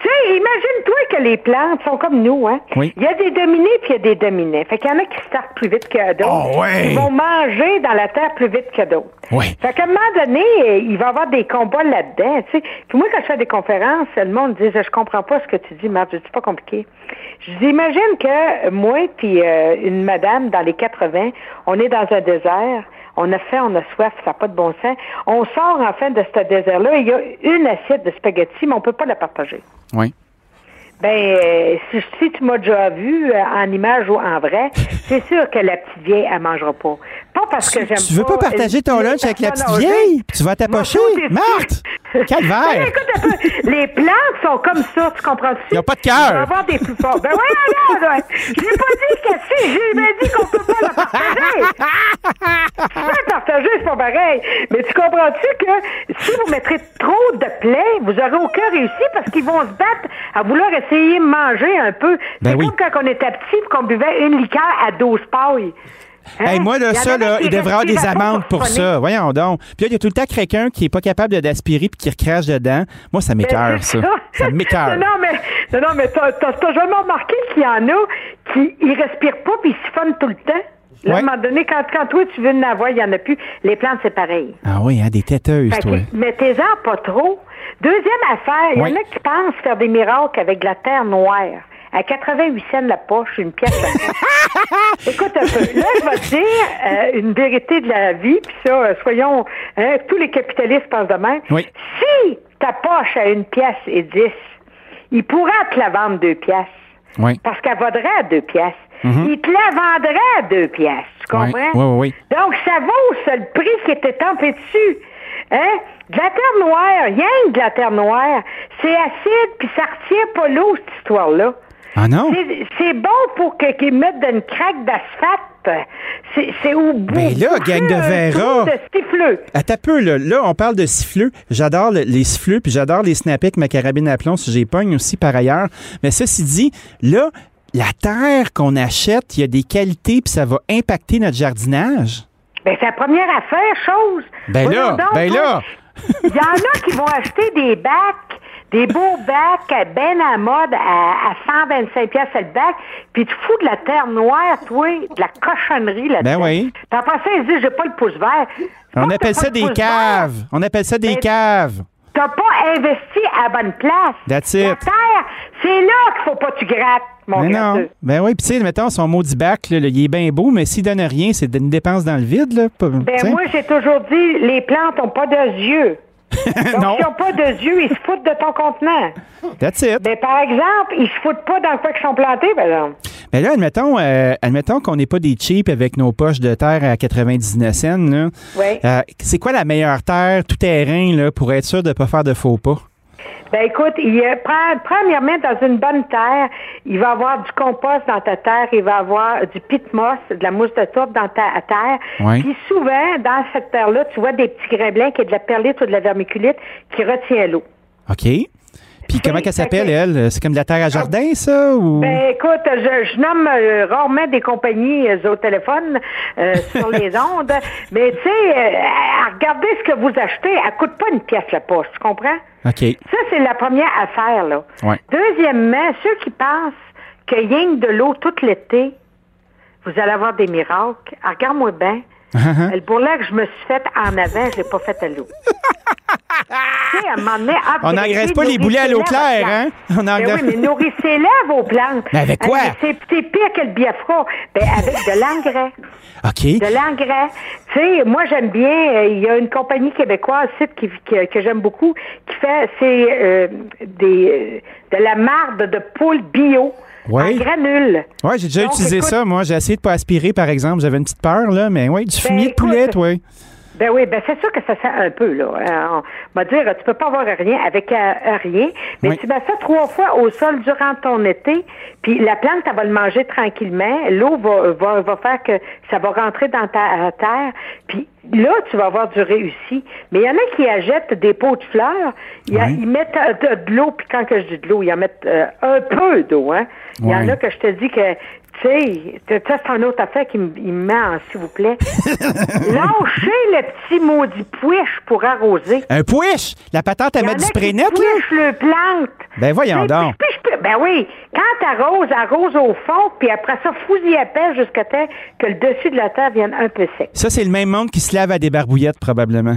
Tu sais, imagine-toi que les plantes sont comme nous, hein. Oui. Il y a des dominés puis il y a des dominés. Fait qu'il y en a qui startent plus vite que d'autres. Oh, ouais. Ils vont manger dans la terre plus vite que d'autres. Oui. Fait qu'à un moment donné, il va y avoir des combats là-dedans, tu sais. Puis moi, quand je fais des conférences, le monde dit, je comprends pas ce que tu dis, Marc. C'est pas compliqué. Je dis, imagine que moi puis euh, une madame dans les 80, on est dans un désert, on a faim, on a soif, ça n'a pas de bon sens. On sort enfin de ce désert-là, il y a une assiette de spaghettis, mais on peut pas la partager. Oui. Ben, si, si tu m'as déjà vu euh, en image ou en vrai, c'est sûr que la petite vieille, elle mangera pas. Pas parce que j'aime pas... Tu veux pas partager ton euh, lunch avec la petite vieille? Tu vas t'approcher? Marthe! Ben, Calvaire! peu, les plantes sont comme ça, tu comprends-tu? Ils ont pas de Il cœur. va y avoir des plus forts. Ben ouais, là, là. J'ai pas dit que si, j'ai même dit qu'on peut pas la partager. Tu peux partager, c'est pas pareil. Mais tu comprends-tu que si vous mettrez trop de plaies, vous aurez aucun réussi parce qu'ils vont se battre à vouloir essayer de manger un peu. Ben c'est oui. comme quand on était petit et qu'on buvait une liqueur à 12 pailles. Hein? Hey, moi, là, ça, là, il devrait avoir des amendes pour ça. Voyons donc. Puis là, il y a tout le temps quelqu'un qui est pas capable d'aspirer puis qui recrache dedans. Moi, ça m'écœure, ça. Ça m'écœure. non, non, mais, non, mais t'as, t'as, t'as jamais remarqué qu'il y en a qui ils respirent pas puis ils siphonnent tout le temps? Là, à un moment donné, quand, quand toi, tu veux en avoir, il n'y en a plus. Les plantes, c'est pareil. Ah oui, hein, des têteuses, Fait que, toi. mettez-en pas trop. Deuxième affaire, il y en a qui pensent faire des miracles avec de la terre noire. À 88 cents la poche, une pièce. Écoute un peu. Là, je vais te dire euh, une vérité de la vie, puis ça, euh, soyons, hein, tous les capitalistes pensent de même. Oui. Si ta poche à une pièce et 10, il pourra te la vendre deux pièces. Oui. Parce qu'elle vaudrait à deux pièces. Il te la vendrait à deux pièces. Tu comprends? oui, oui, oui. Donc, ça vaut ça, le prix qui était tempé dessus. Hein? De la terre noire, rien que de la terre noire. C'est acide, puis ça retient pas l'eau, cette histoire-là. Ah non? C'est- C'est bon pour que- qu'ils mettent d'une craque d'asphalte. C'est c'est au bout. Ben là, gang de trou de siffleux. Attends un peu, là. Là, on parle de siffleux. J'adore le- les siffleux, puis j'adore les snappés avec ma carabine à plomb, si j'ai pogne aussi par ailleurs. Mais ceci dit, là, la terre qu'on achète, il y a des qualités, puis ça va impacter notre jardinage? Ben, c'est la première affaire, chose. Ben Voyons là, donc, ben là. Il y en a qui vont acheter des bacs, des beaux bacs, ben à mode, à, à 125 pièces le bac, puis tu fous de la terre noire, toi, de la cochonnerie là-dedans. Ben oui. Puis après ça, ils disent, j'ai pas le pouce vert. On appelle ça des caves. vert. On appelle ça des Ben, caves. T'as pas investi à la bonne place. That's La it. terre, c'est là qu'il faut pas que tu grattes, mon Mais non. Ben oui, puis tu sais, mettons, son maudit bac, là, là, il est bien beau, mais s'il donne rien, c'est une dépense dans le vide, là. pas- Ben moi, j'ai toujours dit, les plantes ont pas de yeux. Donc, Non. s'ils n'ont pas de yeux, ils se foutent de ton contenant. That's it. Ben, par exemple, ils se foutent pas dans quoi qu'ils sont plantés, par exemple. Mais là, admettons, euh, admettons qu'on n'est pas des cheap avec nos poches de terre à 99 cents. Là. Oui. Euh, c'est quoi la meilleure terre tout terrain là, pour être sûr de ne pas faire de faux pas? Ben écoute, il y a- pre- premièrement, dans une bonne terre, il va y avoir du compost dans ta terre, il va y avoir du pit moss, de la mousse de tourbe dans ta terre. Ouais. Puis souvent, dans cette terre-là, tu vois des petits grains blancs qui est de la perlite ou de la vermiculite qui retient l'eau. OK. Puis comment qu'elle s'appelle, elle? C'est comme de la terre à jardin, ça? Ou... Ben écoute, je, je nomme euh, rarement des compagnies euh, au téléphone euh, sur les ondes, mais tu sais, à regarder ce que vous achetez, elle coûte pas une pièce la poche, tu comprends? OK. Ça, c'est la première affaire, là. Ouais. Deuxièmement, ceux qui pensent que rien que de l'eau tout l'été, vous allez avoir des miracles. Ah, Regarde-moi bien. Uh-huh. Le bourrelet que je me suis fait en avant, je l'ai pas fait à l'eau. On n'engraisse pas les boulets à l'eau claire, hein? On Ben oui, mais nourrissez-les, vos plantes. Mais avec quoi? C'est pire que le biafra. Ben, avec de l'engrais. OK. De l'engrais. Tu sais, moi, j'aime bien, euh, il y a une compagnie québécoise, site qui, que, que j'aime beaucoup, qui fait, c'est euh, des, euh, de la marde de poule bio. Oui. En granules. Ouais, j'ai déjà Donc, utilisé écoute- ça, moi. J'ai essayé de pas aspirer, par exemple. J'avais une petite peur, là, mais oui, du fumier de écoute, poulet, oui. Ben oui, ben c'est sûr que ça sent un peu, là. Euh, On va dire, tu peux pas avoir rien avec euh, rien, mais Oui. tu mets ça trois fois au sol durant ton été, puis la plante, elle va le manger tranquillement. L'eau va, va, va faire que ça va rentrer dans ta euh, terre, puis là, tu vas avoir du réussi. Mais il y en a qui achètent des pots de fleurs, Oui. ils mettent de, de l'eau, puis quand que je dis de l'eau, ils en mettent euh, un peu d'eau, hein. Il y en a que je te dis que tu sais, ça, c'est une autre affaire qui me met en s'il vous plaît. Lâchez le petit maudit puiche pour arroser. Un pouiche! La patente en mettre du spray net, là? le plante. Ben voyons donc. Ben oui, quand t'arroses, arrose au fond, puis après ça, fouille à paix jusqu'à temps que le dessus de la terre vienne un peu sec. Ça, c'est le même monde qui se lave à des barbouillettes, probablement.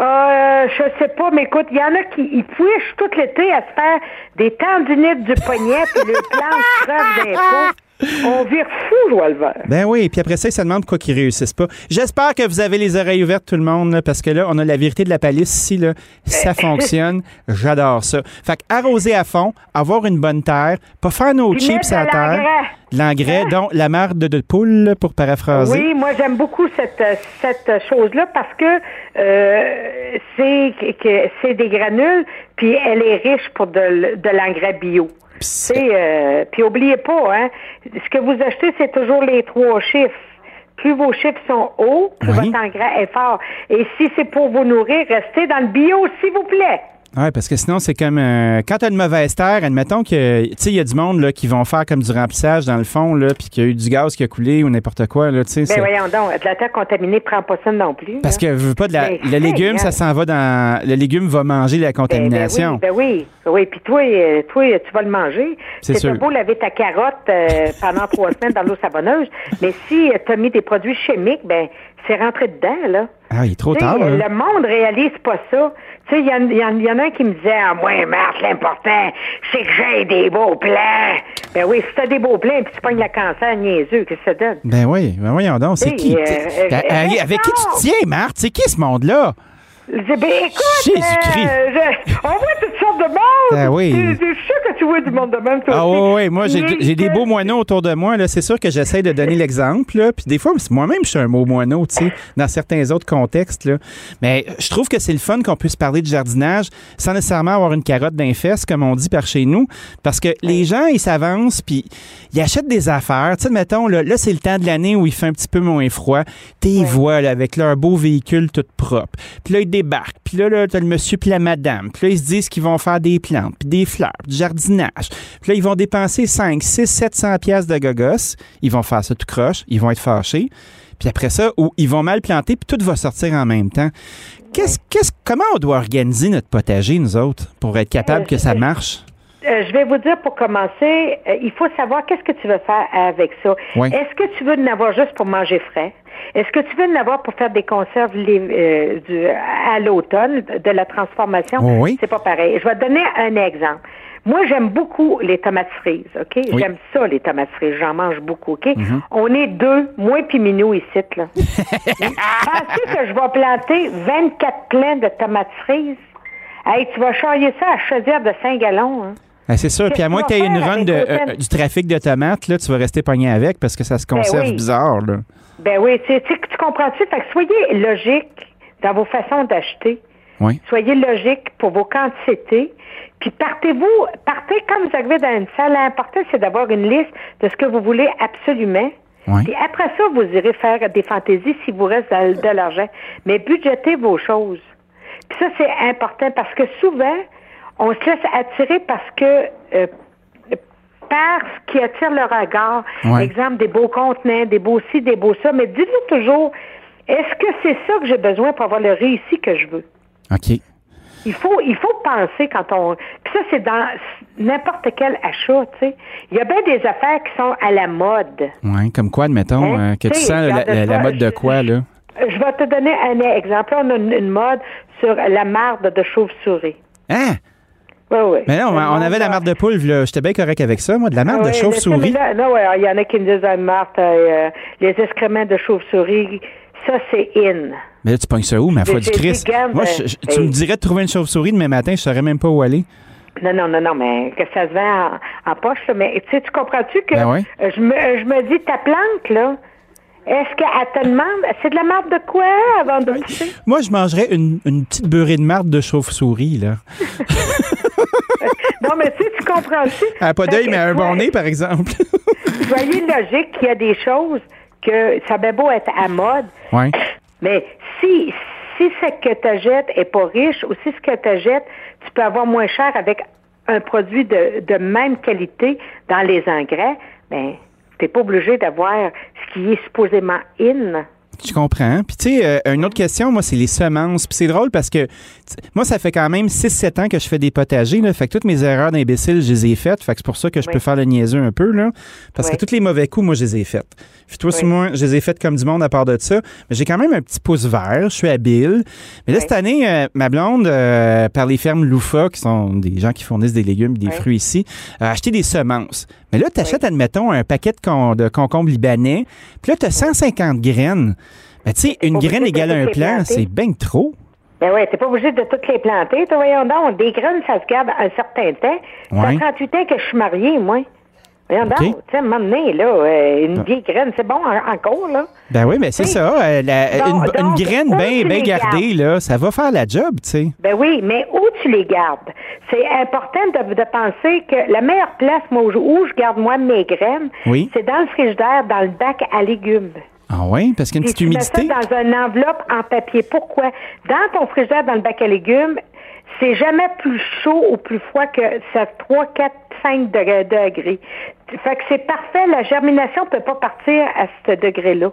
Euh, je sais pas, mais écoute, il y en a qui ils puichent tout l'été à se faire des tendinites du poignet, puis le plante crève d'un pot. On vire fou, le vert. Ben oui, puis après ça, ils se demandent pourquoi qu'ils réussissent pas. J'espère que vous avez les oreilles ouvertes, tout le monde, là, parce que là, on a la vérité de la palisse ici, là. Ça fonctionne. J'adore ça. Fait que arroser à fond, avoir une bonne terre, pas faire nos Puis chips à de terre. l'engrais. L'engrais, dont la marde de poule, pour paraphraser. Oui, moi j'aime beaucoup cette cette chose-là parce que euh, c'est que- que c'est des granules, puis elle est riche pour de, de l'engrais bio. Puis euh, oubliez pas, hein, ce que vous achetez, c'est toujours les trois chiffres. Plus vos chiffres sont hauts, plus Oui. votre engrais est fort. Et si c'est pour vous nourrir, restez dans le bio, s'il vous plaît. Oui, parce que sinon, c'est comme. euh, quand tu as une mauvaise terre, admettons que. Tu sais, il y a du monde là, qui vont faire comme du remplissage dans le fond, là, puis qu'il y a eu du gaz qui a coulé ou n'importe quoi. Là, tu sais, Ben voyons donc, de la terre contaminée, prends pas ça non plus. parce là. que veux pas de la, Ben, le légume, ça s'en va dans. Le légume va manger la Ben, contamination. Ben, oui, ben oui. oui. Puis toi, euh, toi, tu vas le manger. C'est C'est sûr. beau laver ta carotte euh, pendant trois semaines dans l'eau savonneuse, mais si tu as mis des produits chimiques, ben c'est rentré dedans, là. Ah, il est trop tard. là. le monde réalise pas ça. Tu sais, il y, y en- il y en a un qui me disait, ah, moi, Marthe, l'important, c'est que j'ai des beaux plans. Ben oui, si t'as des beaux plans, puis tu pognes le cancer niaiseux, qu'est-ce que ça donne? Ben oui, ben voyons donc, c'est qui? euh, euh, avec, euh, qui tu non. tiens, Marthe? C'est qui ce monde-là? Ben écoute, Jésus-Christ. euh, je- on voit toutes sortes de monde. Ah oui. Je je suis sûr que tu vois du monde de même, toi Ah oui, oui, moi j'ai des beaux moineaux autour de moi. C'est sûr que j'essaie de donner l'exemple. Puis des fois, moi-même, je suis un beau moineau, tu sais, dans certains autres contextes. Là. Mais je trouve que c'est le fun qu'on puisse parler de jardinage sans nécessairement avoir une carotte d'un fesse, comme on dit par chez nous. Parce que les gens, ils s'avancent, puis ils achètent des affaires. Tu sais, mettons, là, là, c'est le temps de l'année où il fait un petit peu moins froid. T'es vois, là, avec leur beau véhicule tout propre. Puis là, ils Puis là, là t'as le monsieur puis la madame. Puis là, ils se disent qu'ils vont faire des plantes, puis des fleurs, du jardinage. Puis là, ils vont dépenser 5, 6, 700 pièces de gogos. Ils vont faire ça tout croche. Ils vont être fâchés. Puis après ça, ou ils vont mal planter, puis tout va sortir en même temps. Qu'est-ce, qu'est-ce, comment on doit organiser notre potager, nous autres, pour être capable que ça marche? Euh, je vais vous dire pour commencer, euh, il faut savoir qu'est-ce que tu veux faire avec ça. Oui. Est-ce que tu veux en avoir juste pour manger frais? Est-ce que tu veux en avoir pour faire des conserves euh, du- à l'automne, de la transformation? Oh oui. C'est pas pareil. Je vais te donner un exemple. Moi, j'aime beaucoup les tomates cerises, OK? Oui. Mhm. J'aime ça, les tomates cerises. J'en mange beaucoup, OK? On est deux, moi puis Minou ici, là. Pensez que je vais planter 24 plants de tomates cerises? Hey, tu vas charrier ça à chaudière de 5 gallons, hein? Ben, c'est sûr. Puis à moins que tu aies une run de, euh, du trafic de tomates, là, tu vas rester pogné avec parce que ça se conserve oui. bizarre. Là. Ben oui, tu, tu, tu comprends-tu? Fait que soyez logique dans vos façons d'acheter. Oui. Soyez logique pour vos quantités. Puis partez-vous, partez quand vous arrivez dans une salle. L'important, c'est d'avoir une liste de ce que vous voulez absolument. Oui. Puis après ça, vous irez faire des fantaisies s'il vous reste de, de l'argent. Mais budgétez vos choses. Puis ça, c'est important parce que souvent, on se laisse attirer parce que euh, par ce qui attire le regard. Ouais. Exemple, des beaux contenants, des beaux ci, des beaux ça. Mais dites-vous toujours, est-ce que c'est ça que j'ai besoin pour avoir le réussi que je veux? OK. Il faut, il faut penser quand on. Puis ça, c'est dans n'importe quel achat, tu sais. Il y a bien des affaires qui sont à la mode. Oui. Comme quoi, admettons, Hein? euh, que tu sens la, mode de quoi, là? Je vais te donner un exemple. Là, on a une, une mode sur la marde de chauve-souris. Hein? Oui, oui. Mais non, on, on avait la marde de poule, là. J'étais bien correct avec ça, moi. De la marde de chauve-souris. Non, ouais, il y en a qui me disent, ah, Marthe, euh, les excréments de chauve-souris, ça, c'est in. Mais là, tu pognes ça où, ma foi du Christ? Moi, ben, je- tu me dirais de trouver une chauve-souris demain matin, je saurais même pas où aller. Non, non, non, non, mais que ça se vend en, en poche, là. mais tu sais, tu comprends-tu que Ben ouais. euh, je, me, je me dis, ta plante, là, est-ce qu'elle te demande, c'est de la marde de quoi avant de pousser? Moi, je mangerais une, une petite beurrée de marde de chauve-souris, là. Non, mais tu sais, tu comprends-tu? Elle a pas Fait d'œil, mais un bon nez, par exemple. Soyez logique qu'il y a des choses que ça va beau être à mode, ouais. mais si, si ce que tu jettes est pas riche ou si ce que tu jettes, tu peux avoir moins cher avec un produit de, de même qualité dans les engrais, ben, t'es pas obligé d'avoir ce qui est supposément in. Je comprends. Puis, tu sais, euh, une autre question, moi, c'est les semences. Puis, c'est drôle parce que moi, ça fait quand même 6-7 ans que je fais des potagers. Là, fait que toutes mes erreurs d'imbécile, je les ai faites. Fait que c'est pour ça que je Oui. peux faire le niaiseux un peu. Là, parce Oui. que tous les mauvais coups, moi, je les ai faits. Puis, toi, Oui. moi, je les ai faites comme du monde à part de ça. Mais j'ai quand même un petit pouce vert. Je suis habile. Mais là, cette année, euh, ma blonde, euh, par les fermes Loufa, qui sont des gens qui fournissent des légumes et des fruits ici, a acheté des semences. Mais là, tu achètes, admettons, un paquet de, con- de concombres libanais. Puis là, tu as 150 graines. Tu sais, une graine égale à un plant, c'est bien trop. Ben ouais, t'es pas obligé de toutes les planter. Toi, voyons donc, des graines, ça se garde un certain temps. Ça fait 38 ans que je suis mariée, moi. Voyons donc, tu sais, donné, là, euh, une vieille graine, c'est bon en- encore, là. Ben oui, mais c'est ça. euh, la- Donc- une, graine bien les gardée, là, ça va faire la job, tu sais. Ben oui, mais où tu les gardes? C'est important de, de penser que la meilleure place, moi, où je, où je garde, moi, mes graines, Oui. c'est dans le frigidaire, dans le bac à légumes. Ah oui, parce qu'il y a une petite tu mets humidité? ça dans une enveloppe en papier. Pourquoi? Dans ton frigidaire, dans le bac à légumes, c'est jamais plus chaud ou plus froid que ça 3, 4, 5 degrés. degrés. Fait que c'est parfait. La germination peut pas partir à ce degré-là.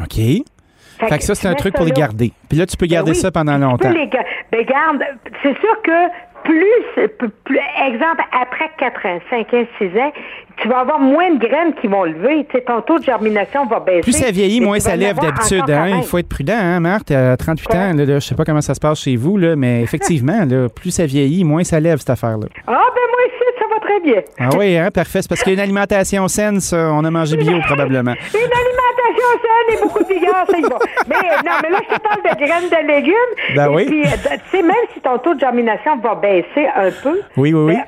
OK. Fait que ça, tu c'est un truc pour les garder. Puis là, tu peux Ben garder oui, ça pendant tu longtemps. peux les ga- ben garde, c'est sûr que plus, plus, exemple, après 4 ans, 5 ans, 6 ans, tu vas avoir moins de graines qui vont lever. Tu sais, ton taux de germination va baisser. Plus ça vieillit, moins ça lève d'habitude. Hein? Il faut être prudent, hein, Marthe? À 38 Quoi? ans, là, là, je sais pas comment ça se passe chez vous, là, mais effectivement, là, plus ça vieillit, moins ça lève, cette affaire-là. Ah, ben moi aussi, très bien. Ah oui, hein, parfait. C'est parce qu'il y a une alimentation saine, ça. On a mangé bio, probablement. Une alimentation saine et beaucoup de vigueur, y va. Mais euh, non, mais là, je te parle de graines de légumes. Ben et oui. Puis, euh, tu sais, même si ton taux de germination va baisser un peu, Oui, oui, oui. ben,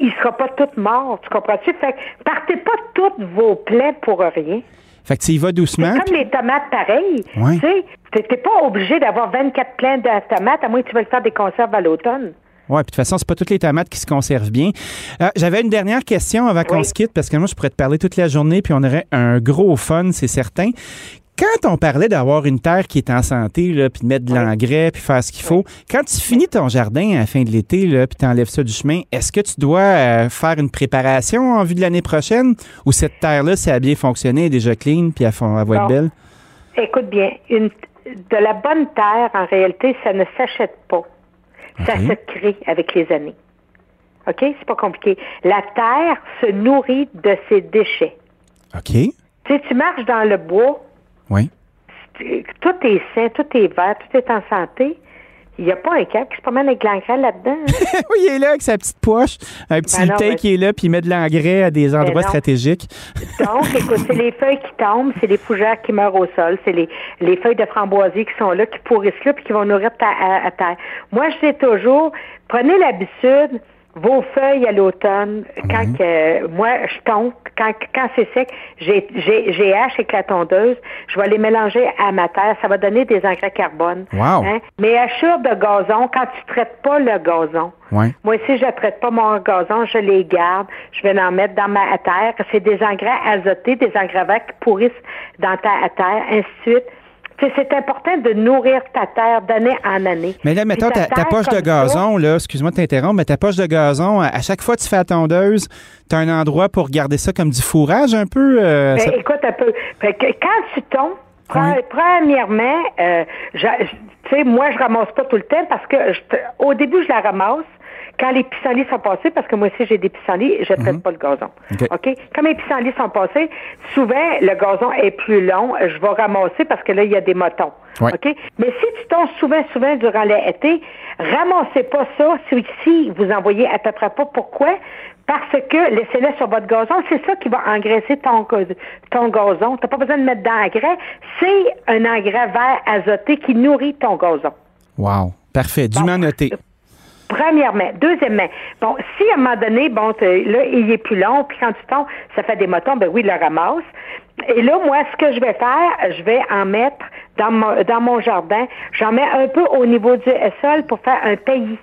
il sera pas tout mort, tu comprends-tu? Fait que partez pas toutes vos plaies pour rien. Fait que tu y vas doucement. C'est comme les tomates pareilles. Ouais. Tu t'es pas obligé d'avoir 24 plants de tomates, à moins que tu veuilles faire des conserves à l'automne. Oui, puis de toute façon, c'est pas toutes les tomates qui se conservent bien. Euh, J'avais une dernière question avant qu'on se quitte, parce que moi, je pourrais te parler toute la journée, puis on aurait un gros fun, c'est certain. Quand on parlait d'avoir une terre qui est en santé, là, puis de mettre de Oui. l'engrais, puis faire ce qu'il faut, quand tu finis ton jardin à la fin de l'été, puis tu enlèves ça du chemin, est-ce que tu dois euh, faire une préparation en vue de l'année prochaine? Ou cette terre-là, si elle a bien fonctionné, elle est déjà clean, puis elle, va être belle? Écoute bien, une, de la bonne terre, en réalité, ça ne s'achète pas. Ça se crée avec les années. OK? C'est pas compliqué. La terre se nourrit de ses déchets. OK. Tu sais, tu marches dans le bois, Oui. tout est sain, tout est vert, tout est en santé. Il n'y a pas un cap qui se promène avec l'engrais là-dedans. hein? oui, il est là avec sa petite poche, un petit Ben non, qui est là, puis il met de l'engrais à des endroits non. stratégiques. Donc, écoute, c'est les feuilles qui tombent, c'est les fougères qui meurent au sol, c'est les, les feuilles de framboisier qui sont là, qui pourrissent là, puis qui vont nourrir ta, à, à terre. Moi, je dis toujours, prenez l'habitude, vos feuilles à l'automne, quand que, moi, je tombe, quand, quand c'est sec, j'ai, hache avec la tondeuse, je vais les mélanger à ma terre, ça va donner des engrais carbone. Wow. Hein? Mais hachures de gazon, quand tu traites pas le gazon, Ouais. moi, si je ne traite pas mon gazon, je les garde. Je vais en mettre dans ma terre. C'est des engrais azotés, des engrais verts qui pourrissent dans ta terre, ainsi de suite. C'est important de nourrir ta terre d'année en année. Mais là, mettons, ta, ta poche de gazon, là, excuse-moi de t'interrompre, mais ta poche de gazon, à, chaque fois que tu fais la tondeuse, tu as un endroit pour garder ça comme du fourrage un peu? euh, Ben, ça- écoute un peu. Fait que quand tu tombes, Oui. premièrement, euh, tu sais, moi, je ramasse pas tout le temps parce que je au début, je la ramasse. Quand les pissenlits sont passés, parce que moi aussi j'ai des pissenlits, je ne traite Mhm. pas le gazon. OK. OK? Quand mes pissenlits sont passés, souvent le gazon est plus long, je vais ramasser parce que là, il y a des motons. Ouais. OK? Mais si tu tombes souvent, souvent durant l'été, ramassez pas ça si, vous en voyez à peu près pas. Pourquoi? Parce que laissez-le sur votre gazon, c'est ça qui va engraisser ton, ton gazon. Tu n'as pas besoin de mettre d'engrais. C'est un engrais vert azoté qui nourrit ton gazon. Wow. Parfait. Dûment Bon. noté. Premièrement. Deuxièmement, bon, si à un moment donné, bon, là, il est plus long, puis quand tu tombes, ça fait des motons, ben oui, il le ramasse. Et là, moi, ce que je vais faire, je vais en mettre dans mon, dans mon jardin. J'en mets un peu au niveau du sol pour faire un pays.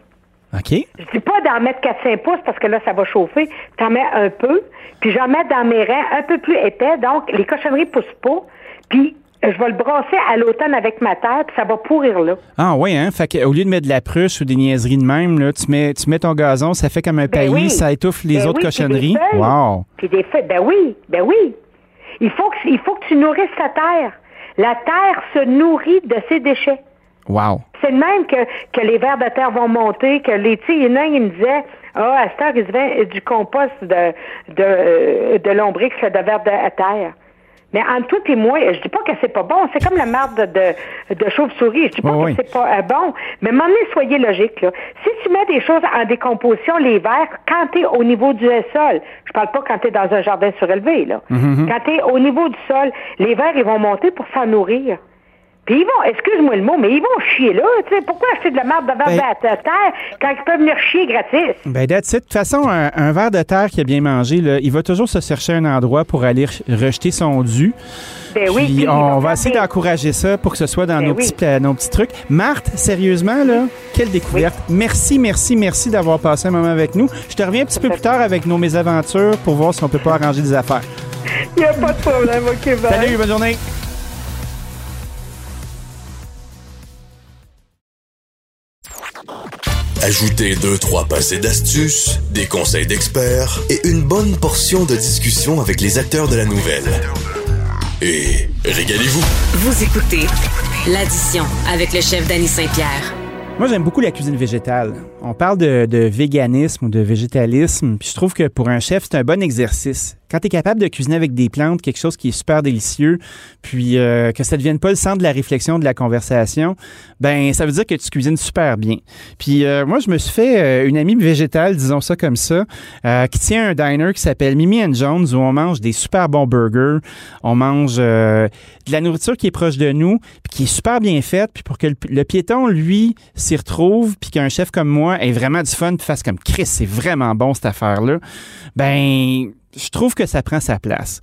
OK. Je dis pas d'en mettre 4-5 pouces parce que là, ça va chauffer. T'en mets un peu, puis j'en mets dans mes reins un peu plus épais. Donc, les cochonneries poussent pas. Puis, je vais le brasser à l'automne avec ma terre, puis ça va pourrir là. Ah oui, hein? Fait qu'au lieu de mettre de la pruche ou des niaiseries de même, là, tu mets, tu mets ton gazon, ça fait comme un Ben pays, oui. ça étouffe les Ben autres oui, puis cochonneries. des feuilles. Wow. Puis des feuilles. Ben oui, ben oui. Il faut que, il faut que tu nourrisses ta terre. La terre se nourrit de ses déchets. Wow. C'est le même que, que les vers de terre vont monter, que les, tu sais, il y en a un, il me disait, ah, à cette heure, il se vend du compost de, de, euh, de lombrix, de vers de terre. Mais entre tout et moi, je dis pas que c'est pas bon. C'est comme la marde de, de, de chauve-souris. Je dis pas que oui. c'est pas euh, bon. Mais donné, soyez logique, là. Si tu mets des choses en décomposition, les vers, quand tu es au niveau du sol, je parle pas quand tu es dans un jardin surélevé, là. Mm-hmm. Quand tu es au niveau du sol, les vers, ils vont monter pour s'en nourrir. Puis ils vont, excuse-moi le mot, mais ils vont chier là. Tu sais, pourquoi acheter de la merde de verre Ben- de la terre quand ils peuvent venir chier gratis? Ben, that's it. De toute façon, un, un ver de terre qui a bien mangé, là, il va toujours se chercher un endroit pour aller re- rejeter son dû. Ben oui, Puis on va essayer d'encourager ça pour que ce soit dans Ben nos, oui. petits, nos petits trucs. Marthe, sérieusement, là, quelle découverte. Merci, merci, merci d'avoir passé un moment avec nous. Je te reviens un petit peu plus tard avec nos mésaventures pour voir si on peut pas arranger des affaires. Il n'y a pas de problème, OK, bye. Salut, bonne journée. Ajoutez deux, trois passés d'astuces, des conseils d'experts et une bonne portion de discussion avec les acteurs de la nouvelle. Et régalez-vous. Vous écoutez l'addition avec le chef Danny Saint-Pierre. Moi, j'aime beaucoup la cuisine végétale. On parle de, véganisme ou de végétalisme, puis je trouve que pour un chef, c'est un bon exercice. Quand tu es capable de cuisiner avec des plantes, quelque chose qui est super délicieux, puis euh, que ça ne devienne pas le centre de la réflexion, de la conversation, ben ça veut dire que tu cuisines super bien. Puis euh, moi, je me suis fait euh, une amie végétale, disons ça comme ça, qui tient un diner qui s'appelle Mimi and Jones, où on mange des super bons burgers, on mange de la nourriture qui est proche de nous, puis qui est super bien faite, puis pour que le piéton, lui, s'y retrouve, puis qu'un chef comme moi ait vraiment du fun, puis fasse comme Chris, c'est vraiment bon cette affaire-là, ben, je trouve que ça prend sa place.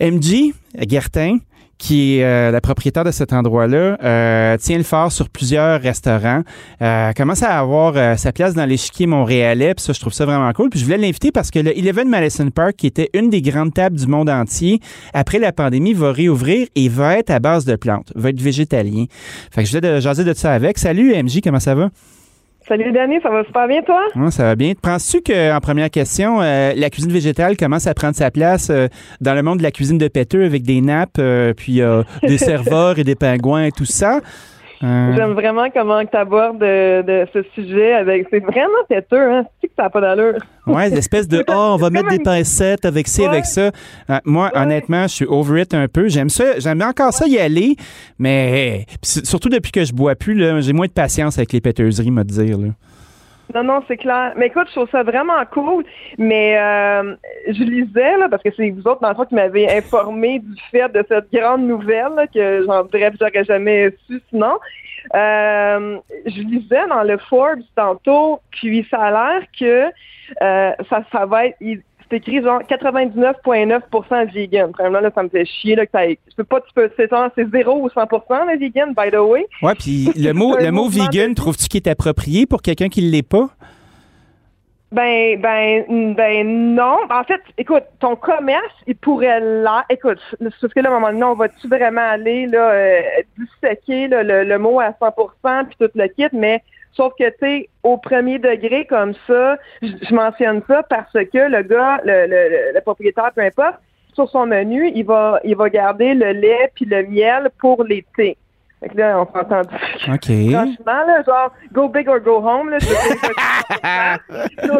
MJ Gertin, qui est euh, la propriétaire de cet endroit-là, euh, tient le fort sur plusieurs restaurants, euh, commence à avoir sa place dans l'échiquier montréalais, puis ça, je trouve ça vraiment cool. Puis je voulais l'inviter parce que le Eleven Madison Park, qui était une des grandes tables du monde entier, après la pandémie, va réouvrir et va être à base de plantes, va être végétalien. Fait que je voulais de, jaser de ça avec. Salut MJ, comment ça va? Salut Danny, ça va super bien toi? Ouais, ça va bien. Penses-tu qu'en première question, euh, la cuisine végétale commence à prendre sa place euh, dans le monde de la cuisine de péteux avec des nappes, euh, puis euh, des serveurs et des pingouins et tout ça? Euh, J'aime vraiment comment tu abordes de, de ce sujet avec. C'est vraiment têteux, hein? C'est que ça n'a pas d'allure. ouais, l'espèce de « oh, on va mettre des pincettes avec ci, Ouais. avec ça Euh, Moi, honnêtement, je suis over it un peu. J'aime ça, j'aime encore ça y aller, mais surtout depuis que je bois plus, j'ai moins de patience avec les péteuseries, me dire. Là. Non, non, c'est clair. Mais écoute, je trouve ça vraiment cool. Mais euh, je lisais, là, parce que c'est vous autres, dans le fond, qui m'avez informé du fait de cette grande nouvelle, là, que j'en dirais j'aurais jamais su sinon. Euh, je lisais dans le Forbes tantôt, puis ça a l'air que euh, ça, ça va être. C'est écrit genre 99,9% vegan. Vraiment, là, ça me fait chier là, que ça tu peux pas, tu peux, c'est genre, c'est 0 ou 100% le vegan, by the way. Ouais, puis le mot, le mot vegan, trouves-tu qu'il est approprié pour quelqu'un qui ne l'est pas? Ben, ben, ben non. En fait, écoute, ton commerce, il pourrait là. Écoute, parce que là, à un moment donné, on va-tu vraiment aller là, euh, disséquer là, le, le mot à 100% puis tout le kit, mais sauf que tu sais, au premier degré comme ça, je mentionne ça parce que le gars, le, le, le- propriétaire, peu importe, sur son menu, il va, il va garder le lait puis le miel pour l'été. Fait que là, on s'est entendu. OK. Franchement, là, genre, go big or go home, là. je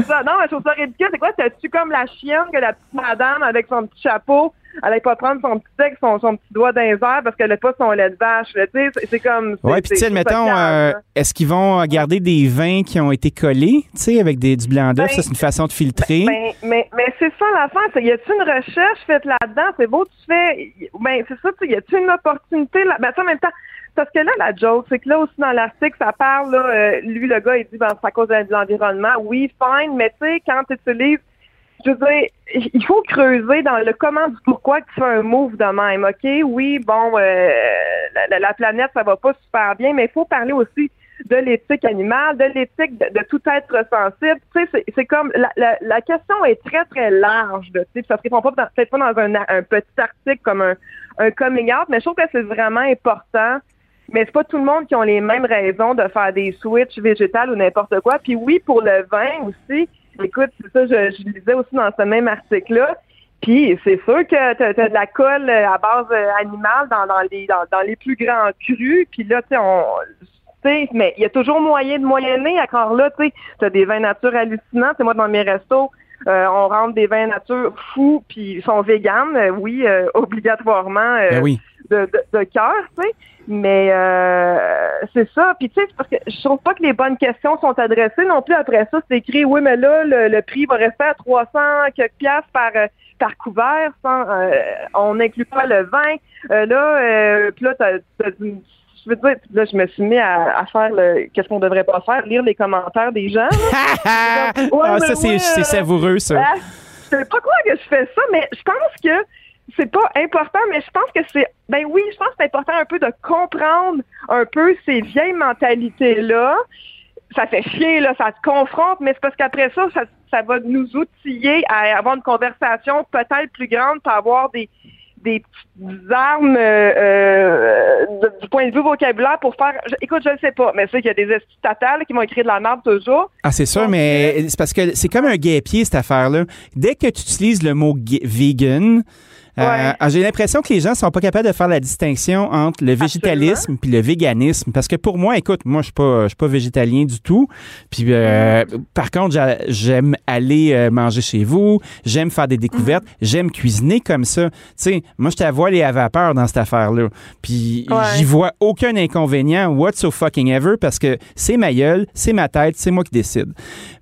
ça- non, mais je trouve ça ridicule. C'est quoi, t'as-tu comme la chienne que la petite madame avec son petit chapeau, elle allait pas prendre son petit texte, son, son petit doigt les airs parce qu'elle n'a pas son lait de vache, tu sais, c'est- comme... Ouais, puis tu sais, calme, euh, est-ce qu'ils vont garder des vins qui ont été collés, tu sais, avec des, du blanc d'œuf? Ben, ça, c'est une façon de filtrer? Ben, mais, mais c'est ça l'affaire, y a-tu une recherche faite là-dedans? C'est beau, tu fais. Ben, c'est ça, tu sais, y a-tu une opportunité là? Ben, ça, en même temps, parce que là, la joke, c'est que là aussi dans l'article, ça parle, là, euh, lui, le gars, il dit, ben, c'est à cause de l'environnement. Oui, fine, mais tu sais, quand tu utilises. Je veux dire, il faut creuser dans le comment du pourquoi que tu fais un move de même, OK? Oui, bon, euh, la, la- la planète, ça va pas super bien, mais il faut parler aussi de l'éthique animale, de l'éthique de, tout être sensible. Tu sais, c'est- comme la, la, question est très très large. Tu sais, ça se répond pas peut-être pas dans un, un petit article comme un, un coming out, mais je trouve que c'est vraiment important. Mais c'est pas tout le monde qui ont les mêmes raisons de faire des switches végétales ou n'importe quoi. Puis oui, pour le vin aussi. Écoute, c'est ça, je, je lisais aussi dans ce même article-là. Puis c'est sûr que tu as, de la colle euh, à base euh, animale dans, dans les dans, dans les plus grands crus. Puis là, tu sais, on mais il y a toujours moyen de moyenner. Encore là, tu t'as des vins nature hallucinants. C'est moi dans mes restos, euh, on rentre des vins nature fous, puis ils sont véganes, euh, oui, euh, obligatoirement Ben oui. de, de, de cœur, tu sais. Mais c'est ça. Puis tu sais, parce que je trouve pas que les bonnes questions sont adressées non plus. Après ça, c'est écrit, oui, mais là, le, le prix va rester à 300 quelques piastres par par couvert. Sans, on n'inclut pas le vin. Là, puis là, t'as, je veux dire, là, je me suis mis à, à faire le qu'est-ce qu'on devrait pas faire, lire les commentaires des gens. ah, Ouais, ça, c'est ouais, c'est savoureux, ça. Ah, je sais pas quoi que je fais ça, mais je pense que c'est pas important, mais je pense que c'est ben oui, je pense que c'est important un peu de comprendre un peu ces vieilles mentalités-là. Ça fait chier, là, ça te confronte, mais c'est parce qu'après ça, ça, ça va nous outiller à avoir une conversation peut-être plus grande, pour avoir des des petites armes euh, euh, de- du point de vue vocabulaire pour faire. je- écoute, je ne sais pas, mais c'est qu'il y a des estis tatales qui vont écrire de la merde toujours. Ah, c'est sûr, Donc, mais c'est parce que c'est comme un guépier, cette affaire-là. Dès que tu utilises le mot vegan, euh, Ouais. ah, j'ai l'impression que les gens sont pas capables de faire la distinction entre le végétalisme puis le véganisme. Parce que pour moi, écoute, moi, je suis pas, je suis pas végétalien du tout. Puis, euh, par contre, j'a- j'aime aller euh, manger chez vous. J'aime faire des découvertes. J'aime cuisiner comme ça. Tu sais, moi, je t'avoue les à vapeur dans cette affaire-là. Puis, Ouais. j'y vois aucun inconvénient what so fucking ever parce que c'est ma gueule, c'est ma tête, c'est moi qui décide.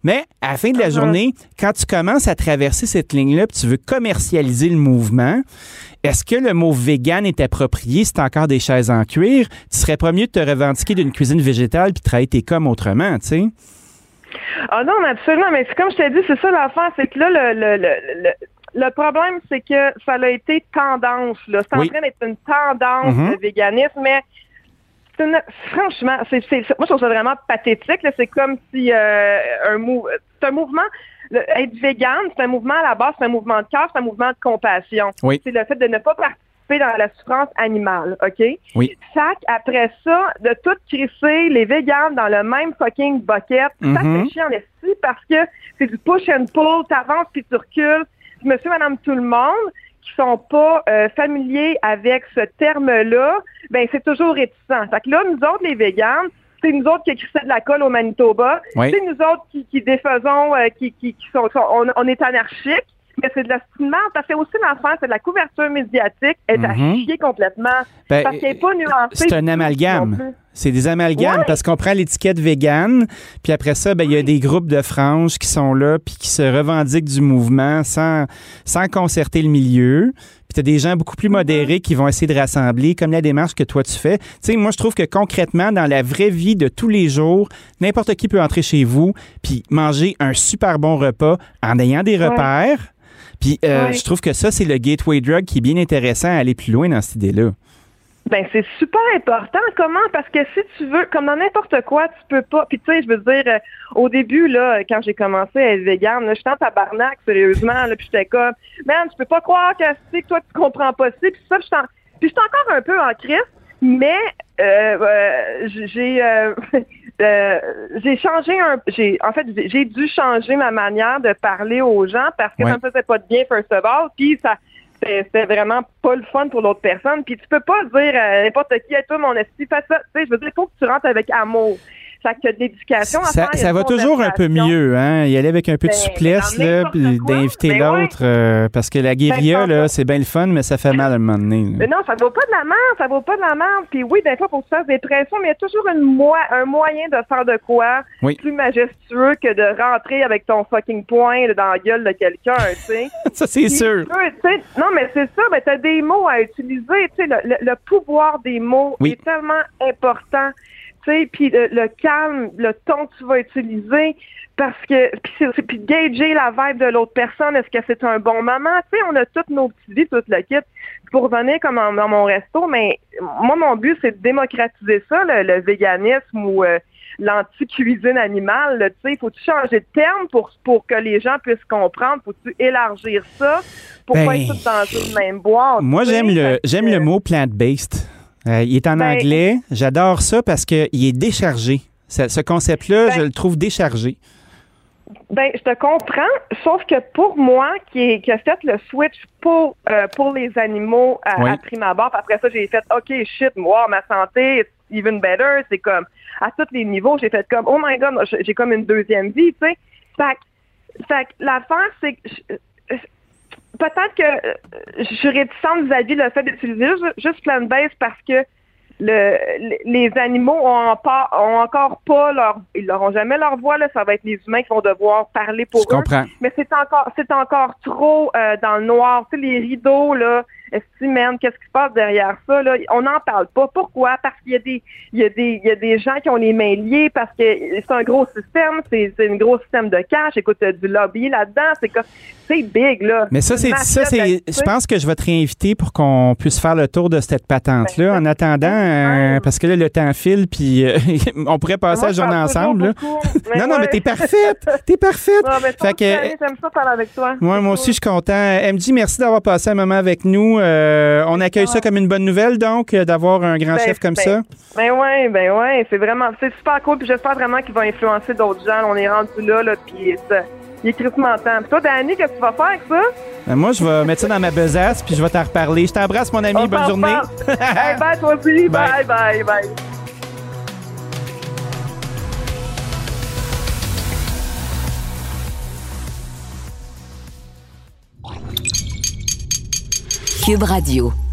Mais à la fin de la Uh-huh. journée, quand tu commences à traverser cette ligne-là, puis tu veux commercialiser le mouvement, est-ce que le mot vegan est approprié si t'as encore des chaises en cuir? Tu serais pas mieux de te revendiquer d'une cuisine végétale puis de travailler tes coms autrement, tu sais? Ah non, absolument, mais c'est comme je t'ai dit, c'est ça l'affaire, c'est que là, le, le, le, le, le problème, c'est que ça a été tendance, là. C'est en Oui. train d'être une tendance, Mhm. le véganisme, mais une- franchement, c'est, moi, je trouve ça vraiment pathétique. C'est comme si euh, un mou, c'est un mouvement, le- être vegan, c'est un mouvement à la base, c'est un mouvement de cœur, c'est un mouvement de compassion. Oui. C'est le fait de ne pas participer dans la souffrance animale, OK? Oui. Fac, après ça, de tout crisser les véganes dans le même fucking bucket, ça Mhm. fait chier en esti parce que c'est du push and pull, t'avances puis tu recules. Monsieur, madame, tout le monde qui sont pas euh, familiers avec ce terme-là, ben c'est toujours réticent. Fait que là, nous autres, les véganes, c'est nous autres qui écrissons de la colle au Manitoba. Oui. C'est nous autres qui, qui défaisons, euh, qui, qui, qui sont, sont- on, on est anarchique, mais c'est de la. Parce que aussi l'affaire, c'est de la couverture médiatique, est à Mhm. chier complètement. Ben, parce qu'elle n'est pas nuancée. c'est un amalgame. C'est des amalgames Ouais. parce qu'on prend l'étiquette vegan, puis après ça, ben, il y a des groupes de franges qui sont là puis qui se revendiquent du mouvement sans, sans concerter le milieu. Tu as des gens beaucoup plus modérés qui vont essayer de rassembler, comme la démarche que toi tu fais. Tu sais, moi, je trouve que concrètement, dans la vraie vie de tous les jours, n'importe qui peut entrer chez vous puis manger un super bon repas en ayant des repères. Puis euh, Ouais. je trouve que ça, c'est le gateway drug qui est bien intéressant à aller plus loin dans cette idée-là. Ben c'est super important. Comment? Parce que si tu veux, comme dans n'importe quoi, tu peux pas. Puis tu sais, je veux dire, euh, au début là, quand j'ai commencé à être végane, là, j'étais en tabarnak sérieusement. Là, puis j'étais comme, man, tu peux pas croire que c'est que toi tu comprends pas ça. Puis ça, puis j'étais encore un peu en crise, mais euh, euh, j'ai j'ai changé un. J'ai en fait j'ai- j'ai dû changer ma manière de parler aux gens parce que Ouais. ça me faisait pas de bien first of all. Puis ça c'était vraiment pas le fun pour l'autre personne. Puis tu peux pas dire à n'importe qui, hey, toi, mon esti, fais ça. Tu sais, je veux dire, il faut que tu rentres avec amour. Fait à Ça, faire. va toujours un peu mieux, hein? Y aller avec un peu de Ben, souplesse, dans là, puis d'inviter Ben l'autre. euh, parce que la guérilla, là, c'est bien le fun, mais ça fait mal à un moment donné. Mais non, ça vaut pas de la merde, ça vaut pas de la merde. Puis oui, des fois, que tu fasses des pressions, mais il y a toujours une un moyen de faire de quoi Oui. plus majestueux que de rentrer avec ton fucking poing dans la gueule de quelqu'un, tu sais. Ça, c'est sûr. non, mais c'est ça, mais t'as des mots à utiliser, tu sais, le, le- le pouvoir des mots Oui. est tellement important, puis le, le calme, le ton que tu vas utiliser, parce que, puis c'est- c'est- puis gager la vibe de l'autre personne, est-ce que c'est un bon moment, tu sais, on a toutes nos petites vies, tout le kit, pour revenir comme en- dans mon resto, mais moi, mon but, c'est de démocratiser ça, le, le véganisme ou euh, l'anti-cuisine animale, tu sais, faut-tu changer de terme pour, pour que les gens puissent comprendre, faut-tu élargir ça pour Ben, pas être tous dans une même boîte. Moi, tu j'aime le, j'aime le mot plant-based. Euh, il est en Ben- anglais. J'adore ça parce qu'il est déchargé. Ce, ce concept-là, Ben- je le trouve déchargé. Ben, je te comprends, sauf que pour moi, qui, a fait le switch pour euh, pour les animaux à, Oui. à prime abord, après ça, j'ai fait OK, shit, moi, ma santé, it's even better. C'est comme à tous les niveaux, j'ai fait comme Oh my god, j'ai comme une deuxième vie, tu sais. Fait, que- fait l'affaire, c'est que peut-être que euh, je suis réticente vis-à-vis le fait d'utiliser juste, juste plant-based parce que le, les animaux ont, encore, ont encore pas leur, ils n'auront jamais leur voix là. Ça va être les humains qui vont devoir parler pour Je eux. comprends. Mais c'est encore, c'est encore trop euh, dans le noir. Tu sais, les rideaux là. Est-ce man, qu'est-ce qui se passe derrière ça là? On n'en parle pas. Pourquoi? Parce qu'il y a des, il y a des, il y a des gens qui ont les mains liées parce que c'est un gros système. C'est, un gros système de cash. Écoute, du lobby là-dedans. C'est comme, c'est big là. Mais ça, c'est ça, c'est. Je pense que je vais te réinviter pour qu'on puisse faire le tour de cette patente-là. Ben, En attendant, euh, parce que là, le temps file, puis euh, on pourrait passer Moi, la journée ensemble. là. Non, non, mais t'es parfaite. T'es parfaite. Non, mais Fait que- j'aime ça parler avec toi. Ouais, moi aussi, je suis content. MJ, merci d'avoir passé un moment avec nous. Euh, on accueille ça comme une bonne nouvelle, donc, euh, d'avoir un grand Ben, chef comme ben, ça? Ben ouais, ben ouais, c'est vraiment, c'est super cool, puis j'espère vraiment qu'il va influencer d'autres gens. On est rendu là, là, puis ça- il est crissement temps. Puis toi, Danny, qu'est-ce que tu vas faire avec ça? Ben, moi, je vais mettre ça dans ma besace, puis je vais t'en reparler. Je t'embrasse, mon ami. On Bonne journée. hey, bye, toi aussi. Bye. Bye, bye, bye. Cube Radio.